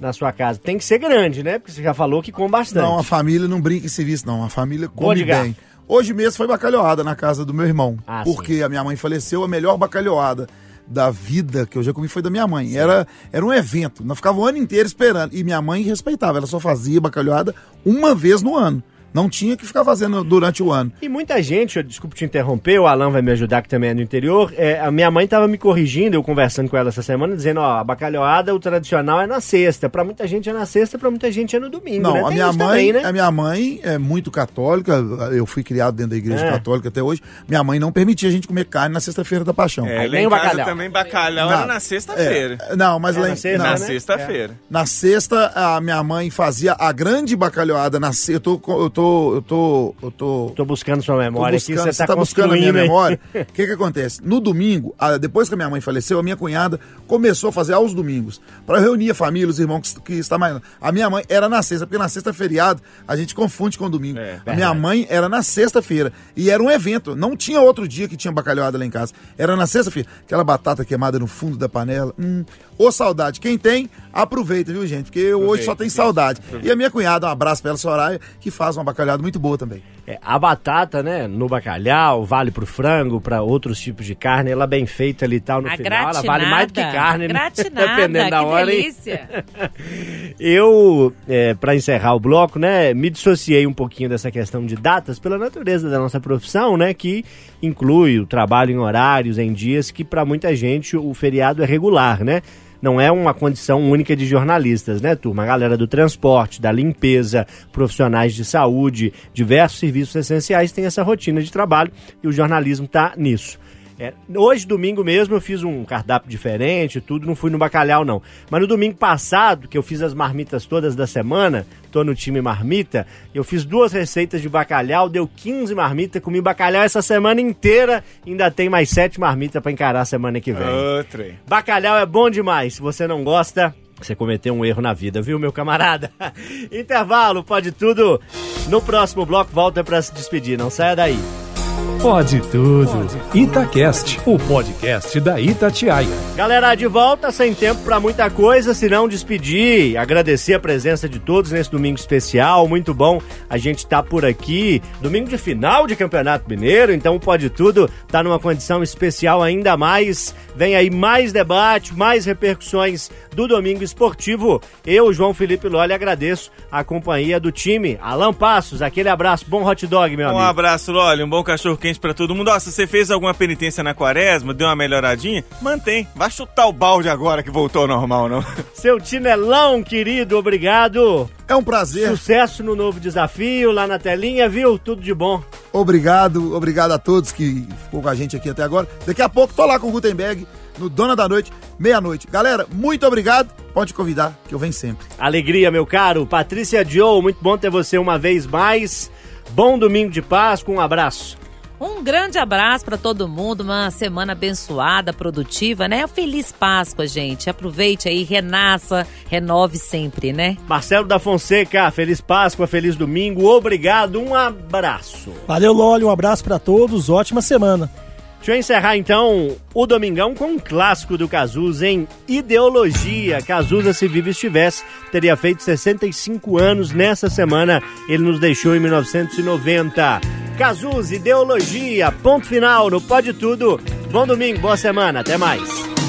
na sua casa? Tem que ser grande, né? Porque você já falou que come bastante. Não, a família não brinca em serviço, não. A família come bem. Hoje mesmo foi bacalhoada na casa do meu irmão. Ah, porque a minha mãe faleceu, a melhor bacalhoada da vida que eu já comi foi da minha mãe. Era, era um evento. Nós ficava o ano inteiro esperando. E minha mãe respeitava. Ela só fazia bacalhoada uma vez no ano. Não tinha que ficar fazendo durante o ano. E muita gente, eu, desculpe te interromper, o Alan vai me ajudar que também é do interior. É, a minha mãe estava me corrigindo, eu conversando com ela essa semana, dizendo, ó, a bacalhoada, o tradicional é na sexta. Pra muita gente é na sexta, pra muita gente é no domingo, Não, né? a minha mãe, também, né? a minha mãe é muito católica. Eu fui criado dentro da igreja É. católica até hoje. Minha mãe não permitia a gente comer carne na sexta-feira da paixão. É, Aí lá vem em o casa bacalhau. também bacalhau Não, era na sexta-feira. É, não, mas É, lá na em, sexta, não, Na né? sexta-feira. Na sexta, a minha mãe fazia a grande bacalhoada na sexta. Eu tô, eu tô, eu tô, eu tô, Tô buscando sua tô memória buscando, aqui, você tá, tá buscando a minha memória. O que que acontece? No domingo, a- depois que a minha mãe faleceu, a minha cunhada começou a fazer aos domingos, para reunir a família, os irmãos que, que está mais. A minha mãe era na sexta, porque na sexta feriado, a gente confunde com domingo. É, a minha mãe era na sexta-feira e era um evento, não tinha outro dia que tinha bacalhoada lá em casa. Era na sexta-feira, aquela batata queimada no fundo da panela. Hum, ô saudade. Quem tem, aproveita, viu, gente? Porque eu hoje só tenho saudade. E a minha cunhada, um abraço pra ela, Soraya, que faz uma bacalhada muito boa também. É, a batata, né, no bacalhau, vale pro frango, pra outros tipos de carne, ela bem feita ali e tal, no A final, ela vale mais do que carne, né? Gratinada, Dependendo da que hora, delícia. Eu, é, para encerrar o bloco, né, me dissociei um pouquinho dessa questão de datas pela natureza da nossa profissão, né, que inclui o trabalho em horários, em dias que para muita gente o feriado é regular, né? Não é uma condição única de jornalistas, né, turma? A galera do transporte, da limpeza, profissionais de saúde, diversos serviços essenciais têm essa rotina de trabalho e o jornalismo está nisso. É, hoje, domingo mesmo, eu fiz um cardápio diferente, tudo, não fui no bacalhau, não. Mas no domingo passado, que eu fiz as marmitas todas da semana, tô no time marmita, eu fiz duas receitas de bacalhau, deu 15 marmitas, comi bacalhau essa semana inteira, ainda tem mais sete marmitas pra encarar a semana que vem. Outra. Bacalhau é bom demais. Se você não gosta, você cometeu um erro na vida, viu, meu camarada? Intervalo, pode tudo. No próximo bloco, volta pra se despedir. Não saia daí. Pode tudo. Itacast, o podcast da Itatiaia. Galera, de volta, sem tempo pra muita coisa, se não despedir, agradecer a presença de todos nesse domingo especial, muito bom a gente tá por aqui, domingo de final de Campeonato Mineiro, então o Pode Tudo tá numa condição especial ainda mais, vem aí mais debate, mais repercussões do domingo esportivo, eu, João Felipe Lolli, agradeço a companhia do time, Alan Passos, aquele abraço, bom hot dog, meu Um amigo. abraço, Loli, um bom cachorro quente pra todo mundo. Ó, se você fez alguma penitência na quaresma, deu uma melhoradinha, mantém. Vai chutar o balde agora que voltou ao normal, não? Seu Tinelão, querido, obrigado. É um prazer. Sucesso no novo desafio, lá na telinha, viu? Tudo de bom. Obrigado, obrigado a todos que ficou com a gente aqui até agora. Daqui a pouco tô lá com o Gutenberg no Dona da Noite, meia-noite. Galera, muito obrigado. Pode convidar, que eu venho sempre. Alegria, meu caro. Patrícia Joe, muito bom ter você uma vez mais. Bom domingo de Páscoa, um abraço. Um grande abraço para todo mundo, uma semana abençoada, produtiva, né? Feliz Páscoa, gente. Aproveite aí, renasça, renove sempre, né? Marcelo da Fonseca, feliz Páscoa, feliz domingo, obrigado, um abraço. Valeu, Loli, um abraço pra todos, ótima semana. Deixa eu encerrar então o Domingão com um clássico do Cazuza em Ideologia. Cazuza, se vivo estivesse, teria feito 65 anos nessa semana. Ele nos deixou em 1990. Cazuza, Ideologia, ponto final no Pode Tudo. Bom domingo, boa semana, até mais.